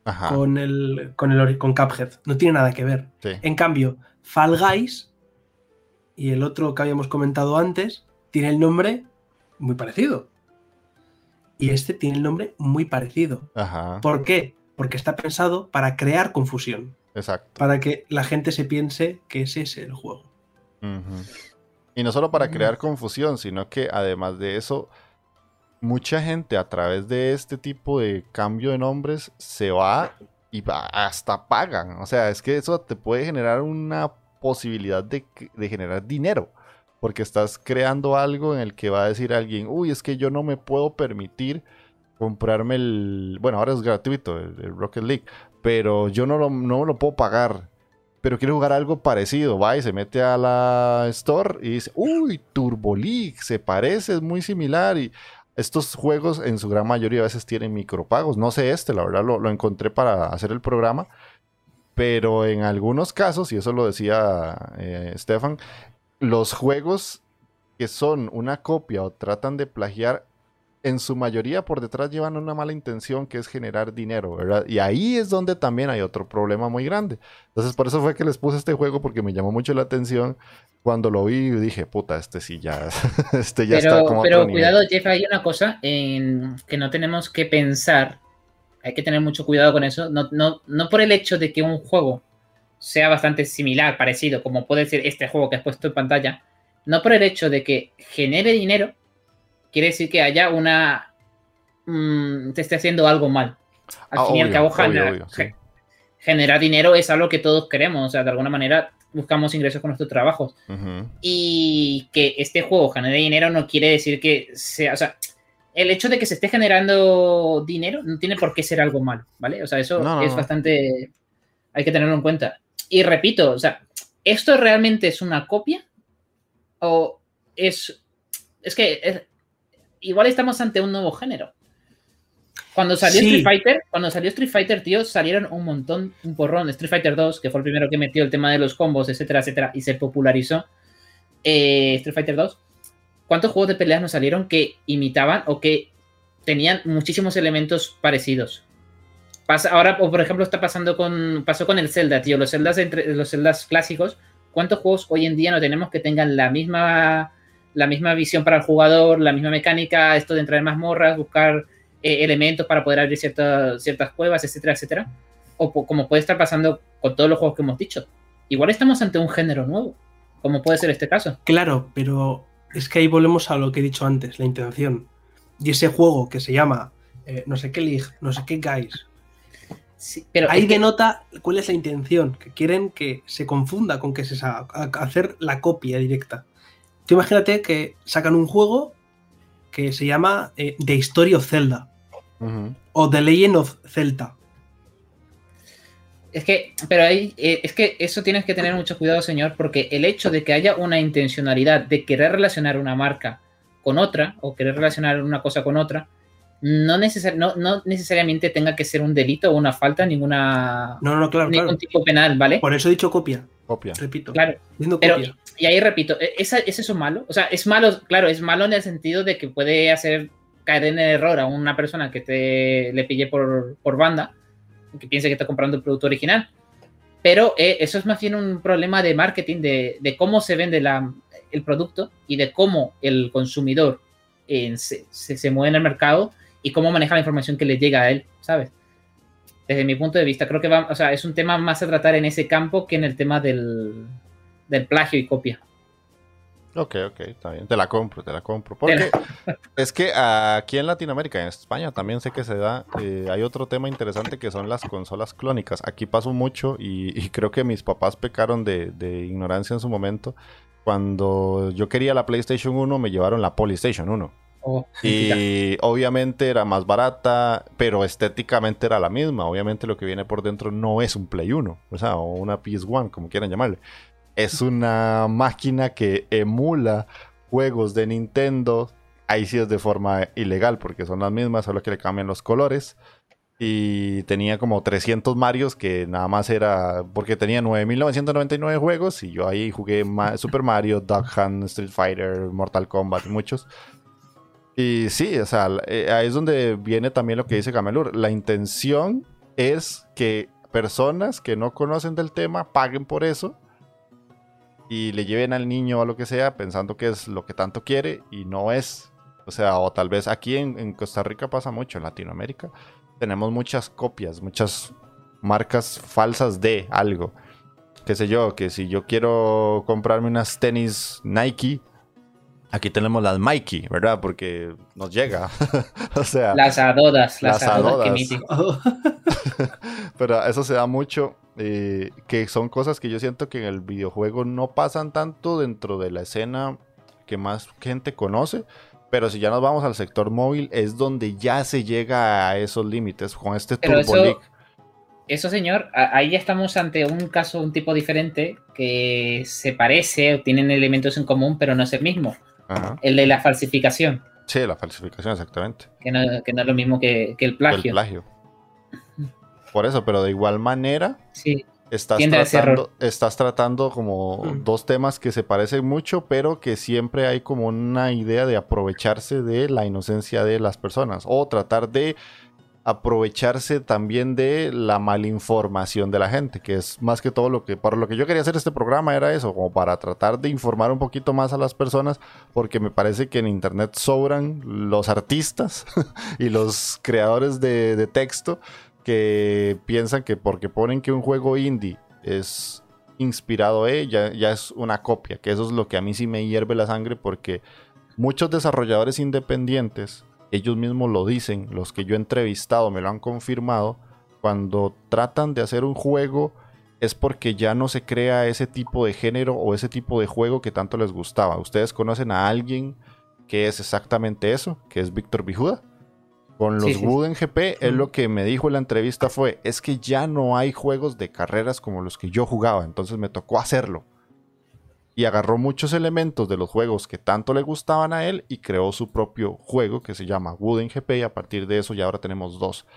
Ajá, con el, con el con Cuphead. No tiene nada que ver. sí. En cambio, Fall Guys y el otro que habíamos comentado antes tiene el nombre muy parecido. Y este tiene el nombre muy parecido. Ajá, ¿Por qué? Porque está pensado para crear confusión, exacto. para que la gente se piense que ese es el juego. Y no solo para Ujú. crear confusión, sino que además de eso, mucha gente a través de este tipo de cambio de nombres se va y va- hasta pagan. O sea, es que eso te puede generar una posibilidad de, de generar dinero. Porque estás creando algo en el que va a decir alguien, uy, es que yo no me puedo permitir comprarme el... Bueno, ahora es gratuito el, Rocket League, pero yo no lo, no lo puedo pagar pero quiere jugar algo parecido. Va y se mete a la store y dice, uy, Turbo League, se parece, es muy similar. Y estos juegos en su gran mayoría a veces tienen micropagos. No sé este, la verdad lo, encontré para hacer el programa. Pero en algunos casos, y eso lo decía eh, Stefan, los juegos que son una copia o tratan de plagiar, en su mayoría por detrás llevan una mala intención que es generar dinero, ¿verdad? Y ahí es donde también hay otro problema muy grande. Entonces, por eso fue que les puse este juego, porque me llamó mucho la atención. Cuando lo vi, dije, puta, este sí ya, este ya está pero como pero otro nivel. cuidado, Jeff, hay una cosa en que no tenemos que pensar. Hay que tener mucho cuidado con eso. No, no, no por el hecho de que un juego sea bastante similar, parecido, como puede ser este juego que has puesto en pantalla. No por el hecho de que genere dinero, quiere decir que haya una. mm, te esté haciendo algo mal. Al Ah, fin y al cabo, obvio, gana- obvio, sí. generar dinero es algo que todos queremos, o sea, de alguna manera buscamos ingresos con nuestros trabajos. Y que este juego genere dinero no quiere decir que sea, o sea, el hecho de que se esté generando dinero no tiene por qué ser algo malo, ¿vale? O sea, eso es bastante, hay que tenerlo en cuenta. Y repito, o sea, ¿esto realmente es una copia? ¿O es, es que igual estamos ante un nuevo género? Cuando salió Street Fighter, cuando salió Street Fighter, tío, salieron un montón, un porrón. Street Fighter 2, que fue el primero que metió el tema de los combos, etcétera, etcétera, y se popularizó. Eh, Street Fighter 2. ¿Cuántos juegos de peleas nos salieron que imitaban o que tenían muchísimos elementos parecidos? Pasa, ahora, por ejemplo, está pasando con. Pasó con el Zelda, tío. Los Zeldas entre los Zeldas clásicos. ¿Cuántos juegos hoy en día no tenemos que tengan la misma. La misma visión para el jugador, la misma mecánica, esto de entrar en mazmorras, buscar eh, elementos para poder abrir ciertas, ciertas cuevas, etcétera, etcétera. O como puede estar pasando con todos los juegos que hemos dicho. Igual estamos ante un género nuevo, como puede ser este caso. Claro, pero es que ahí volvemos a lo que he dicho antes, la intención. Y ese juego que se llama eh, no sé qué League, no sé qué Guys. pero ahí denota cuál es la intención, que quieren que se confunda con que se hacer la copia directa. Tú imagínate que sacan un juego que se llama eh, The Story of Zelda o The Legend of Zelda. Es que, pero ahí, eh, es que eso tienes que tener mucho cuidado, señor, porque el hecho de que haya una intencionalidad de querer relacionar una marca con otra o querer relacionar una cosa con otra, no, no, necesariamente tenga que ser un delito o una falta, ninguna. No, no, claro, ningún tipo penal, ¿vale? Por eso he dicho copia. Copia. Repito. Claro. Pero, y ahí repito, ¿e-, ¿es, ¿es eso malo? O sea, es malo, claro, es malo en el sentido de que puede hacer caer en el error a una persona que te le pille por, por banda, que piense que está comprando el producto original. Pero eh, eso es más bien un problema de marketing, de, de cómo se vende la, el producto y de cómo el consumidor eh, se, se, mueve en el mercado y cómo maneja la información que le llega a él, ¿sabes? Desde mi punto de vista, creo que va, o sea, es un tema más a tratar en ese campo que en el tema del, del plagio y copia. Ok, ok, está bien. Te la compro, te la compro. Porque es que aquí en Latinoamérica, en España también sé que se da. Eh, hay otro tema interesante que son las consolas clónicas. Aquí pasó mucho y, creo que mis papás pecaron de, ignorancia en su momento. Cuando yo quería la PlayStation 1, me llevaron la Polystation 1. y obviamente era más barata, pero estéticamente era la misma. Obviamente lo que viene por dentro no es un Play 1, o sea, o una PS1, como quieran llamarle es una máquina que emula juegos de Nintendo. Ahí sí es de forma ilegal porque son las mismas, solo que le cambian los colores. Y tenía como 300 Marios que nada más era porque tenía 9.999 juegos y yo ahí jugué Super Mario, Duck Hunt, Street Fighter, Mortal Kombat muchos. Sí, o sea, eh, ahí es donde viene también lo que dice Gamelur. La intención es que personas que no conocen del tema paguen por eso y le lleven al niño o lo que sea pensando que es lo que tanto quiere y no es. O sea, o tal vez aquí en, Costa Rica pasa mucho, en Latinoamérica tenemos muchas copias, muchas marcas falsas de algo. Qué sé yo, que si yo quiero comprarme unas tenis Nike, aquí tenemos las Mikey, ¿verdad? Porque nos llega. o sea, las adodas, las, adodas. Pero eso se da mucho eh, que son cosas que yo siento que en el videojuego no pasan tanto dentro de la escena que más gente conoce. Pero si ya nos vamos al sector móvil, es donde ya se llega a esos límites con este Turbo eso, Eso, señor, ahí ya estamos ante un caso, un tipo diferente que se parece o tienen elementos en común, pero no es el mismo. El de la falsificación. Sí, la falsificación, exactamente. Que no, es lo mismo que, que el plagio. El plagio. Por eso, pero de igual manera, sí, estás, tratando, estás tratando como mm. dos temas que se parecen mucho, pero que siempre hay como una idea de aprovecharse de la inocencia de las personas o tratar de aprovecharse también de la malinformación de la gente, que es más que todo lo que, para lo que yo quería hacer este programa era eso, como para tratar de informar un poquito más a las personas, porque me parece que en Internet sobran los artistas y los creadores de, texto que piensan que porque ponen que un juego indie es inspirado eh, ya, es una copia, que eso es lo que a mí sí me hierve la sangre porque muchos desarrolladores independientes, ellos mismos lo dicen, los que yo he entrevistado me lo han confirmado, cuando tratan de hacer un juego es porque ya no se crea ese tipo de género o ese tipo de juego que tanto les gustaba. ¿Ustedes conocen a alguien que es exactamente eso? Que es Víctor Bijuda. Con los Wooden GP, él lo que me dijo en la entrevista fue, es que ya no hay juegos de carreras como los que yo jugaba, entonces me tocó hacerlo. Y agarró muchos elementos de los juegos que tanto le gustaban a él y creó su propio juego que se llama Wooden GP y a partir de eso ya ahora tenemos dos.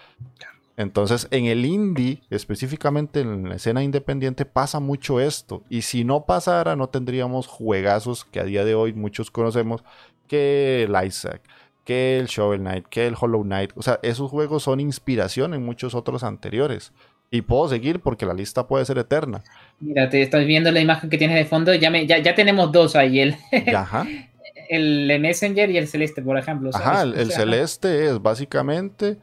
Entonces, en el indie, específicamente en la escena independiente, pasa mucho esto. Y si no pasara, no tendríamos juegazos que a día de hoy muchos conocemos, que el Isaac, que el Shovel Knight, que el Hollow Knight. O sea, esos juegos son inspiración en muchos otros anteriores. Y puedo seguir porque la lista puede ser eterna. Mira, te estoy viendo la imagen que tienes de fondo. Ya, me, ya, tenemos dos ahí. El, el Messenger y el Celeste, por ejemplo. Ajá, el, Celeste es básicamente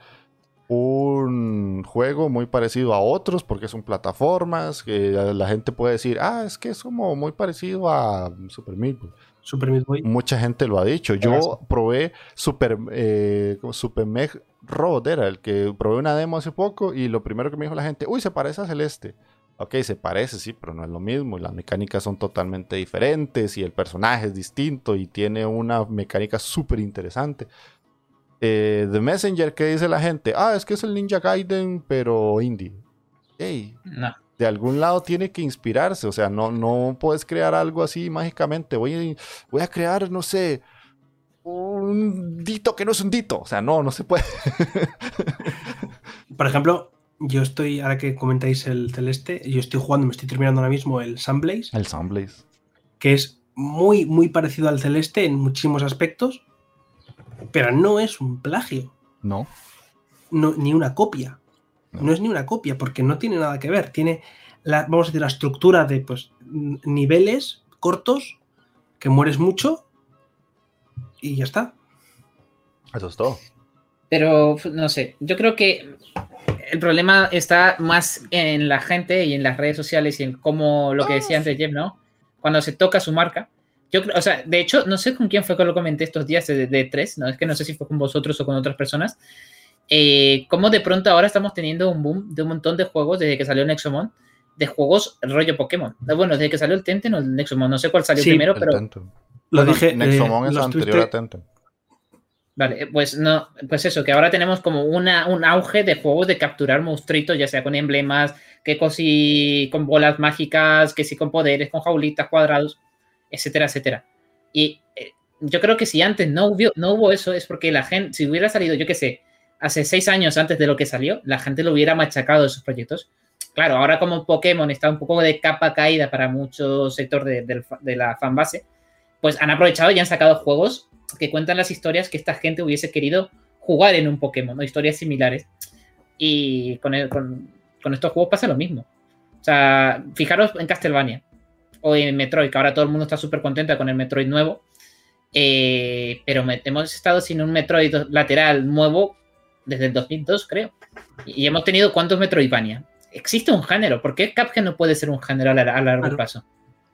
un juego muy parecido a otros porque son plataformas que la gente puede decir, ah, es que es como muy parecido a Super Meat Boy. Super Meat Boy. Mucha gente lo ha dicho. Yo probé Super, eh, Super Meg Road, era el que probé una demo hace poco y lo primero que me dijo la gente, uy, se parece a Celeste. Ok, se parece, sí, pero no es lo mismo. Las mecánicas son totalmente diferentes y el personaje es distinto y tiene una mecánica súper interesante. Eh, The Messenger, ¿qué dice la gente? Ah, es que es el Ninja Gaiden, pero indie. Hey, de algún lado tiene que inspirarse. O sea, no, no puedes crear algo así mágicamente. Voy, voy a crear, no sé, un dito que no es un dito. O sea, no, no se puede. Por ejemplo, yo estoy, ahora que comentáis el celeste, yo estoy jugando, me estoy terminando ahora mismo el Sunblaze. El Sunblaze. Que es muy, muy parecido al celeste en muchísimos aspectos, pero no es un plagio. No. no ni una copia. No. es ni una copia, porque no tiene nada que ver. Tiene, la, vamos a decir, la estructura de pues, niveles cortos, que mueres mucho, y ya está. Eso es todo. Pero, no sé, yo creo que el problema está más en la gente y en las redes sociales y en cómo lo que decía antes Jeff, ¿no? Cuando se toca su marca. Yo o sea, de hecho, no sé con quién fue que lo comenté estos días de, tres, ¿no? Es que no sé si fue con vosotros o con otras personas. Eh, cómo de pronto ahora estamos teniendo un boom de un montón de juegos desde que salió Nexomon, de juegos rollo Pokémon. Bueno, desde que salió el Tenten o el Nexomon, no sé cuál salió primero, pero... Lo dije. Nexomon es anterior a Tenten. Vale, pues no, pues eso, que ahora tenemos como una, un auge de juegos de capturar monstruitos, ya sea con emblemas, que si con bolas mágicas, que si con poderes, con jaulitas, cuadrados, etcétera, etcétera. Y eh, yo creo que si antes no hubo, no hubo eso, es porque la gente, si hubiera salido, yo qué sé, hace seis años antes de lo que salió, la gente lo hubiera machacado esos proyectos. Claro, ahora como Pokémon está un poco de capa caída para mucho sector de, de la fanbase, pues han aprovechado y han sacado juegos que cuentan las historias que esta gente hubiese querido jugar en un Pokémon, ¿no? historias similares. Y con, con, estos juegos pasa lo mismo. O sea, fijaros en Castlevania o en Metroid, que ahora todo el mundo está súper contento con el Metroid nuevo. Eh, pero hemos estado sin un Metroid lateral nuevo desde el 2002, creo. Y hemos tenido cuántos Metroidvania. Existe un género. ¿Por qué Cuphead no puede ser un género a, largo plazo?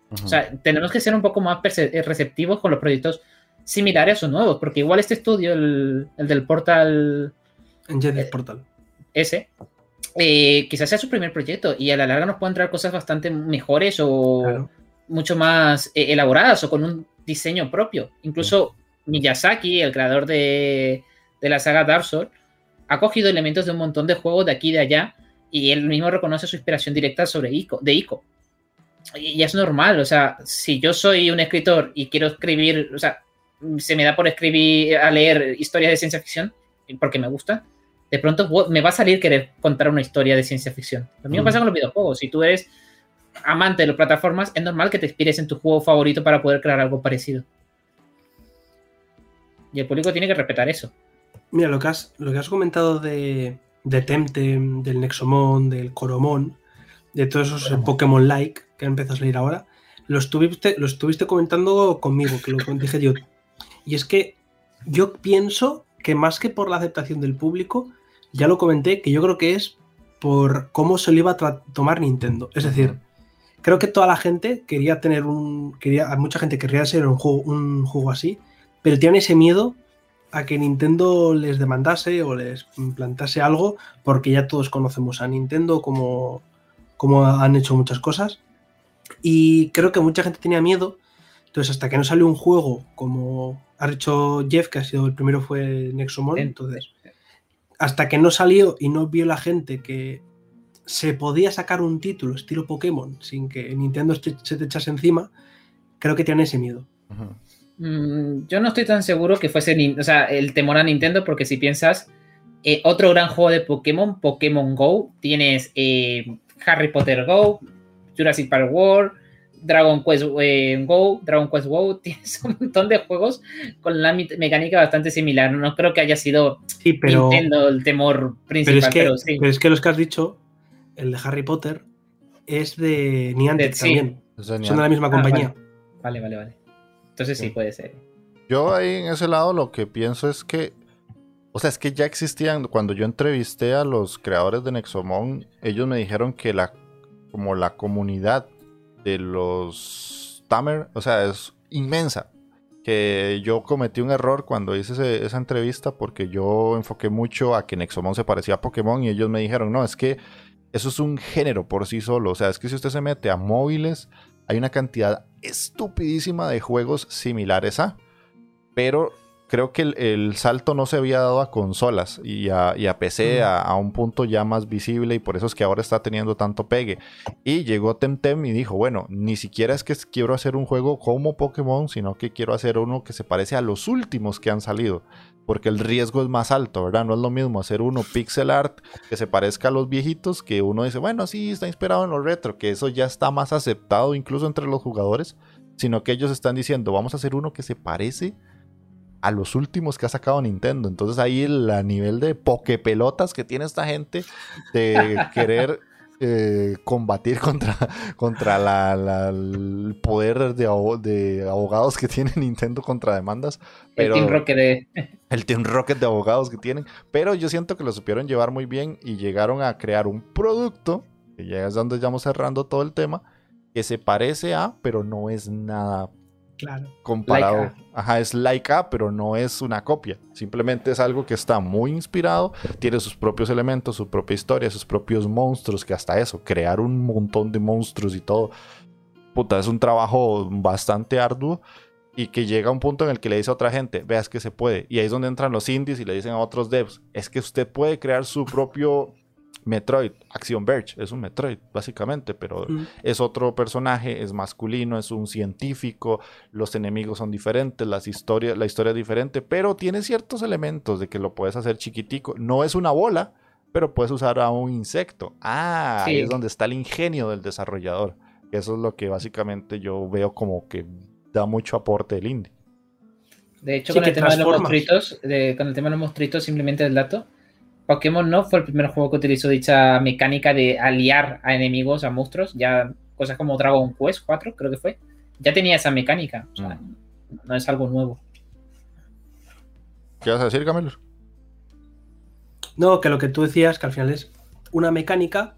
O sea, tenemos que ser un poco más receptivos con los proyectos similares o nuevos, porque igual este estudio, el, del Portal... En eh, Portal. Ese, eh, quizás sea su primer proyecto y a la larga nos puedan traer cosas bastante mejores o mucho más eh, elaboradas o con un diseño propio. Incluso Miyazaki, el creador de, de la saga Dark Souls, ha cogido elementos de un montón de juegos de aquí y de allá y él mismo reconoce su inspiración directa sobre Ico, de Ico. Y, y es normal, o sea, si yo soy un escritor y quiero escribir, o sea, se me da por escribir, a leer historias de ciencia ficción, porque me gusta, de pronto me va a salir querer contar una historia de ciencia ficción. Lo mismo pasa con los videojuegos. Si tú eres amante de las plataformas, es normal que te inspires en tu juego favorito para poder crear algo parecido. Y el público tiene que respetar eso. Mira, lo que has, lo que has comentado de, de Temtem, del Nexomon, del Coromon, de todos esos Pokémon-like que empiezas a leer ahora, lo estuviste, lo estuviste comentando conmigo, que lo dije yo. Y es que yo pienso que más que por la aceptación del público, ya lo comenté, que yo creo que es por cómo se lo iba a tomar Nintendo. Es decir, creo que toda la gente quería tener un. Quería, mucha gente querría ser un juego, un juego así, pero tienen ese miedo a que Nintendo les demandase o les plantase algo, porque ya todos conocemos a Nintendo como, como han hecho muchas cosas. Y creo que mucha gente tenía miedo. Entonces, hasta que no salió un juego como ha dicho Jeff, que ha sido el primero fue Nexomon, entonces, hasta que no salió y no vio la gente que se podía sacar un título estilo Pokémon sin que Nintendo se te echase encima, creo que tienen ese miedo. Mm, yo no estoy tan seguro que fuese o sea, el temor a Nintendo, porque si piensas, eh, otro gran juego de Pokémon, Pokémon Go, tienes eh, Harry Potter Go, Jurassic Park World, Dragon Quest eh, Go, Dragon Quest Go, tienes un montón de juegos con la mecánica bastante similar. No creo que haya sido Nintendo el temor principal. Pero es, que, pero es que los que has dicho, el de Harry Potter, es de Niantic también. Son de la misma ah, compañía. vale, vale. vale. Entonces sí, puede ser. Yo ahí en ese lado lo que pienso es que, o sea, es que ya existían, cuando yo entrevisté a los creadores de Nexomon, ellos me dijeron que la, como la comunidad de los Tamer, o sea, es inmensa. Que yo cometí un error cuando hice esa entrevista porque yo enfoqué mucho a que Nexomon se parecía a Pokémon y ellos me dijeron, no, es que eso es un género por sí solo. O sea, es que si usted se mete a móviles, hay una cantidad estupidísima de juegos similares a, pero creo que el, salto no se había dado a consolas y a, PC a, un punto ya más visible y por eso es que ahora está teniendo tanto pegue. Y llegó Temtem y dijo, bueno, ni siquiera es que quiero hacer un juego como Pokémon, sino que quiero hacer uno que se parece a los últimos que han salido porque el riesgo es más alto, ¿verdad? No es lo mismo hacer uno pixel art que se parezca a los viejitos, que uno dice, bueno, sí, está inspirado en lo retro, que eso ya está más aceptado incluso entre los jugadores, sino que ellos están diciendo, vamos a hacer uno que se parece a los últimos que ha sacado Nintendo. Entonces ahí el a nivel de pokepelotas que tiene esta gente de querer eh, combatir contra, contra la, el poder de, de, abogados que tiene Nintendo contra demandas. Pero, el Team Rocket de... El Team Rocket de abogados que tienen. Pero yo siento que lo supieron llevar muy bien y llegaron a crear un producto, que ya es donde ya vamos cerrando todo el tema, que se parece a, pero no es nada Claro. Comparado. Ajá, es like a, pero no es una copia. Simplemente es algo que está muy inspirado, tiene sus propios elementos, su propia historia, sus propios monstruos, que hasta eso, crear un montón de monstruos y todo. Puta, es un trabajo bastante arduo y que llega a un punto en el que le dice a otra gente, veas que se puede. Y ahí es donde entran los indies y le dicen a otros devs, es que usted puede crear su propio Metroid, Action Verge, es un Metroid, básicamente, pero es otro personaje, es masculino, es un científico, los enemigos son diferentes, las historias, la historia es diferente, pero tiene ciertos elementos de que lo puedes hacer chiquitico. No es una bola, pero puedes usar a un insecto. Ah, ahí es donde está el ingenio del desarrollador. Eso es lo que básicamente yo veo como que da mucho aporte del indie. De hecho, con, el tema de los monstruitos, con el tema de los monstruitos, simplemente el dato, Pokémon no fue el primer juego que utilizó dicha mecánica de aliar a enemigos, a monstruos. Ya cosas como Dragon Quest 4, creo que fue. Ya tenía esa mecánica. O sea, mm. no es algo nuevo. ¿Qué vas a decir, Camilo? No, que lo que tú decías, que al final es una mecánica,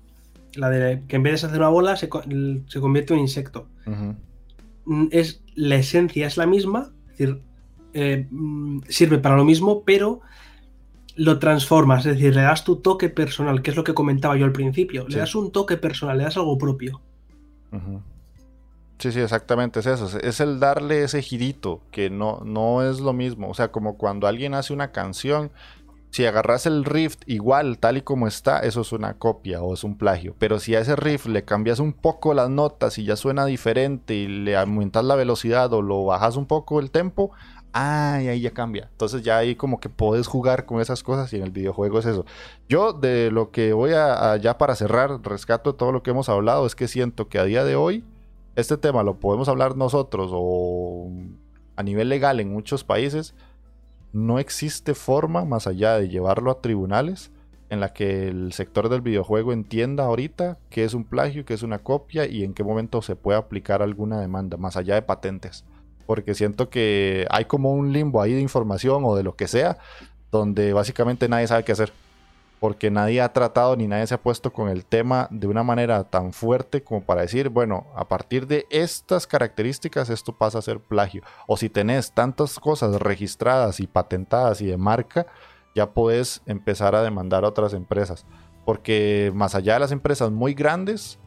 la de que en vez de hacer una bola, se, convierte en un insecto. Mm, es la esencia es la misma, es decir, eh, mm, sirve para lo mismo, pero lo transformas, es decir, le das tu toque personal, que es lo que comentaba yo al principio. Le das un toque personal, le das algo propio. Sí, sí, exactamente es eso. Es el darle ese girito, que no, no es lo mismo. O sea, como cuando alguien hace una canción, si agarras el riff igual, tal y como está, eso es una copia o es un plagio. Pero si a ese riff le cambias un poco las notas y ya suena diferente y le aumentas la velocidad o lo bajas un poco el tempo, Ah, ahí ya cambia. Entonces ya ahí como que puedes jugar con esas cosas y en el videojuego es eso. Yo de lo que voy a, ya para cerrar, rescato todo lo que hemos hablado, es que siento que a día de hoy este tema lo podemos hablar nosotros o a nivel legal en muchos países. No existe forma más allá de llevarlo a tribunales en la que el sector del videojuego entienda ahorita qué es un plagio, qué es una copia y en qué momento se puede aplicar alguna demanda, más allá de patentes porque siento que hay como un limbo ahí de información o de lo que sea, donde básicamente nadie sabe qué hacer. porque nadie ha tratado ni nadie se ha puesto con el tema de una manera tan fuerte como para decir, bueno, a partir de estas características esto pasa a ser plagio. O si tenés tantas cosas registradas y patentadas y de marca, ya puedes empezar a demandar a otras empresas. Porque más allá de las empresas muy grandes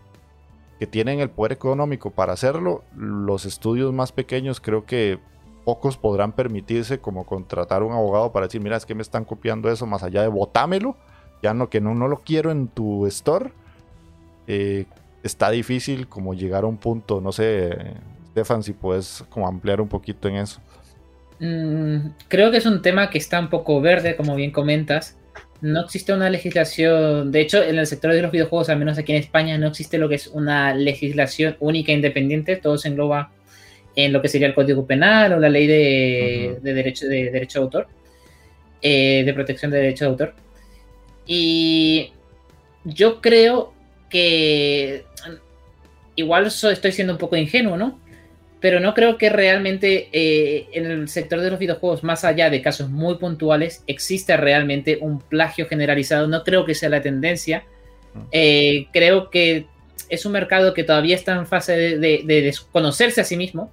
que tienen el poder económico para hacerlo, los estudios más pequeños creo que pocos podrán permitirse como contratar un abogado para decir, mira, es que me están copiando eso más allá de botámelo ya no que no, no lo quiero en tu store, eh, está difícil como llegar a un punto, no sé, Stefan, si puedes como ampliar un poquito en eso. Mm, creo que es un tema que está un poco verde, como bien comentas. No existe una legislación, de hecho, en el sector de los videojuegos, al menos aquí en España, no existe lo que es una legislación única e independiente, todo se engloba en lo que sería el Código Penal o la ley de, derecho, de derecho de autor, eh, de protección de derecho de autor. Y yo creo que igual estoy siendo un poco ingenuo, ¿no? Pero no creo que realmente eh, en el sector de los videojuegos, más allá de casos muy puntuales, exista realmente un plagio generalizado. No creo que sea la tendencia. Mm. Eh, creo que es un mercado que todavía está en fase de, de desconocerse a sí mismo,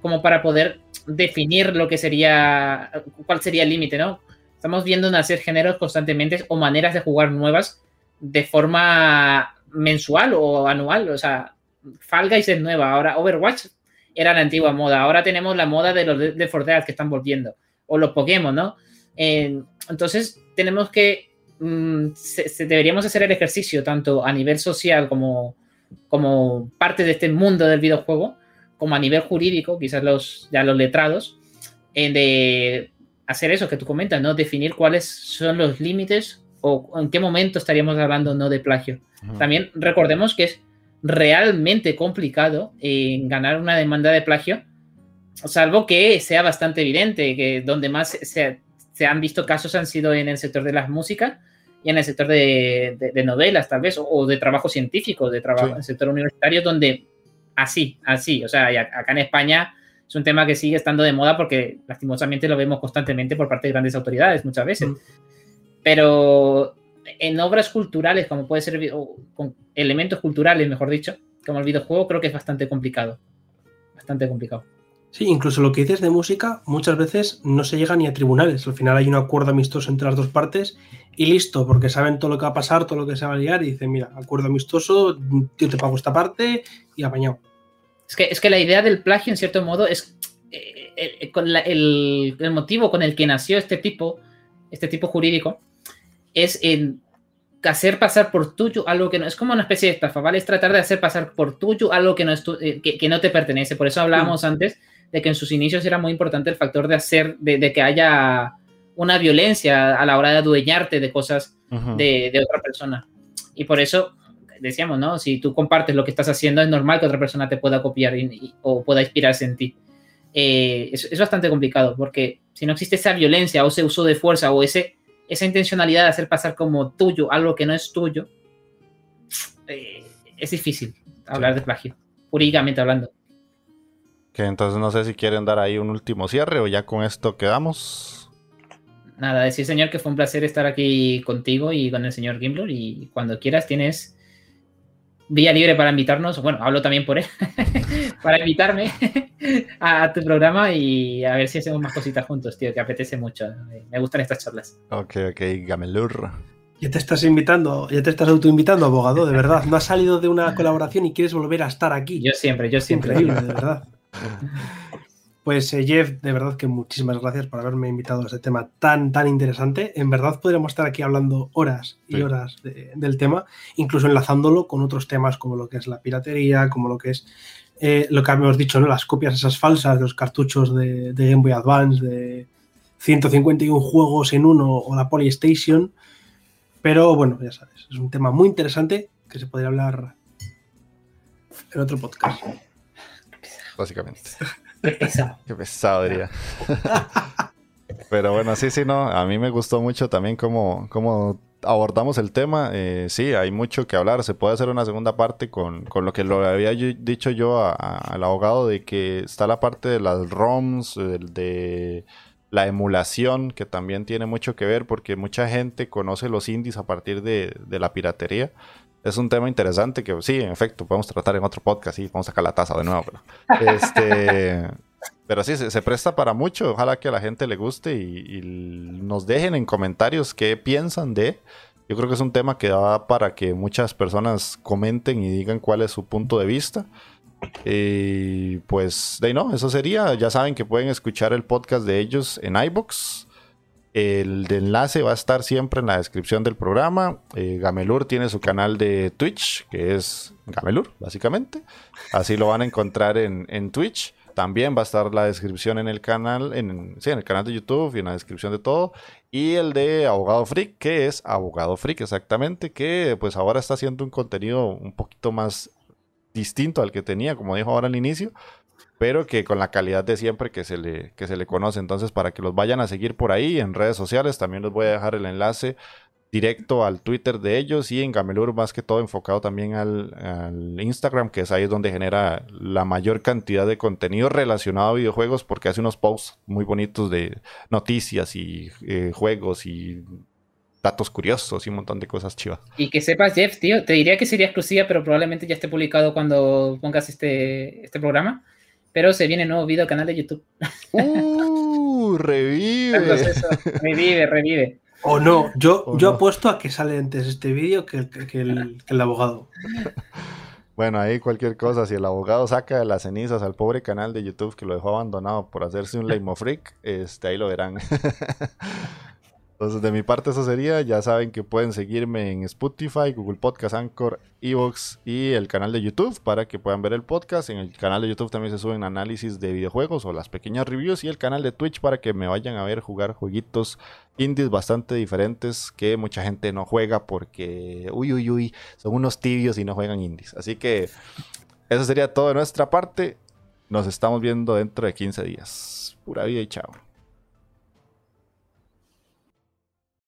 como para poder definir lo que sería, cuál sería el límite, ¿no? Estamos viendo nacer géneros constantemente o maneras de jugar nuevas de forma mensual o anual. O sea, Fall Guys es nueva. Ahora Overwatch era la antigua moda. Ahora tenemos la moda de los de, de que están volviendo. O los Pokémon, ¿no? entonces, tenemos que. Mm, deberíamos hacer el ejercicio tanto a nivel social como, como parte de este mundo del videojuego, como a nivel jurídico, quizás los, ya los letrados, de hacer eso que tú comentas, ¿no? Definir cuáles son los límites o en qué momento estaríamos hablando no de plagio. También recordemos que es realmente complicado en ganar una demanda de plagio, salvo que sea bastante evidente, que donde más se, han visto casos han sido en el sector de la música y en el sector de, novelas, tal vez, o, de trabajo científico, de trabajo en el sector universitario, donde así, así, o sea, acá en España es un tema que sigue estando de moda porque lastimosamente lo vemos constantemente por parte de grandes autoridades muchas veces. Mm. Pero en obras culturales, como puede ser, con elementos culturales, mejor dicho, como el videojuego, creo que es bastante complicado. Bastante complicado. Sí, incluso lo que dices de música, muchas veces no se llega ni a tribunales. Al final hay un acuerdo amistoso entre las dos partes y listo, porque saben todo lo que va a pasar, todo lo que se va a liar y dicen, mira, acuerdo amistoso, yo te pago esta parte y apañado. Es que, es que la idea del plagio, en cierto modo, es eh, eh, con el, motivo con el que nació este tipo, este tipo jurídico, es en hacer pasar por tuyo algo que no es como una especie de estafa, ¿vale? Es tratar de hacer pasar por tuyo algo que no, es eh, que, no te pertenece. Por eso hablábamos mm. antes de que en sus inicios era muy importante el factor de hacer, de, que haya una violencia a la hora de adueñarte de cosas de, de, otra persona. Y por eso decíamos, ¿no? Si tú compartes lo que estás haciendo, es normal que otra persona te pueda copiar o pueda inspirarse en ti. Eh, es, bastante complicado porque si no existe esa violencia o ese uso de fuerza o ese, esa intencionalidad de hacer pasar como tuyo algo que no es tuyo, eh, es difícil hablar de plagio, jurídicamente hablando. Que entonces no sé si quieren dar ahí un último cierre o ya con esto quedamos. Nada, decir señor que fue un placer estar aquí contigo y con el señor Gimblor y cuando quieras tienes vía libre para invitarnos, bueno, hablo también por él, para invitarme a, tu programa y a ver si hacemos más cositas juntos, tío, que apetece mucho. Me gustan estas charlas. Ok, ok, Gamelur. Ya te estás invitando, ya te estás autoinvitando, abogado, de verdad. No has salido de una colaboración y quieres volver a estar aquí. Yo siempre, yo siempre. Increíble, de verdad. Pues eh, Jeff, de verdad que muchísimas gracias por haberme invitado a este tema tan, tan interesante. En verdad podríamos estar aquí hablando horas y horas del tema, incluso enlazándolo con otros temas como lo que es la piratería, como lo que es eh, lo que habíamos dicho, ¿no? las copias esas falsas de los cartuchos de, Game Boy Advance, de 151 juegos en uno o la Polystation. Pero bueno, ya sabes, es un tema muy interesante que se podría hablar en otro podcast. Básicamente. Qué pesado. Qué pesado, diría. Pero bueno, sí, sí, no. A mí me gustó mucho también cómo, cómo abordamos el tema. Eh, sí, hay mucho que hablar. Se puede hacer una segunda parte con, lo que lo había dicho yo al abogado de que está la parte de las ROMs, de, la emulación, que también tiene mucho que ver porque mucha gente conoce los indies a partir de, la piratería. Es un tema interesante que sí, en efecto, podemos tratar en otro podcast y vamos a sacar la taza de nuevo. Pero, este, pero sí, se, presta para mucho. Ojalá que a la gente le guste y, nos dejen en comentarios qué piensan de. Yo creo que es un tema que da para que muchas personas comenten y digan cuál es su punto de vista. Y pues, de no, eso sería. Ya saben que pueden escuchar el podcast de ellos en iBox. El enlace va a estar siempre en la descripción del programa. Eh, Gamelur tiene su canal de Twitch, que es Gamelur, básicamente. Así lo van a encontrar en, en Twitch. También va a estar la descripción en el canal, en, sí, en el canal de YouTube y en la descripción de todo. Y el de Abogado Freak, que es Abogado Freak, exactamente, que pues ahora está haciendo un contenido un poquito más distinto al que tenía, como dijo ahora al inicio, pero que con la calidad de siempre que se le, que se le conoce. Entonces, para que los vayan a seguir por ahí en redes sociales, también les voy a dejar el enlace directo al Twitter de ellos y en Gamelur más que todo enfocado también al, Instagram, que es ahí donde genera la mayor cantidad de contenido relacionado a videojuegos porque hace unos posts muy bonitos de noticias y eh, juegos y datos curiosos y un montón de cosas chivas. Y que sepas, Jeff, tío, te diría que sería exclusiva, pero probablemente ya esté publicado cuando pongas este, este programa. Pero se viene nuevo video canal de YouTube. ¡Uh! revive. revive, revive. O no, yo, yo apuesto a que sale antes este vídeo que, el, abogado. Bueno, ahí cualquier cosa, si el abogado saca de las cenizas al pobre canal de YouTube que lo dejó abandonado por hacerse un Leimo Freak, este, ahí lo verán. Entonces, de mi parte, eso sería. Ya saben que pueden seguirme en Spotify, Google Podcast, Anchor, Evox y el canal de YouTube para que puedan ver el podcast. En el canal de YouTube también se suben análisis de videojuegos o las pequeñas reviews y el canal de Twitch para que me vayan a ver jugar jueguitos indies bastante diferentes que mucha gente no juega porque, uy, uy, uy, son unos tibios y no juegan indies. Así que eso sería todo de nuestra parte. Nos estamos viendo dentro de 15 días. Pura vida y chao.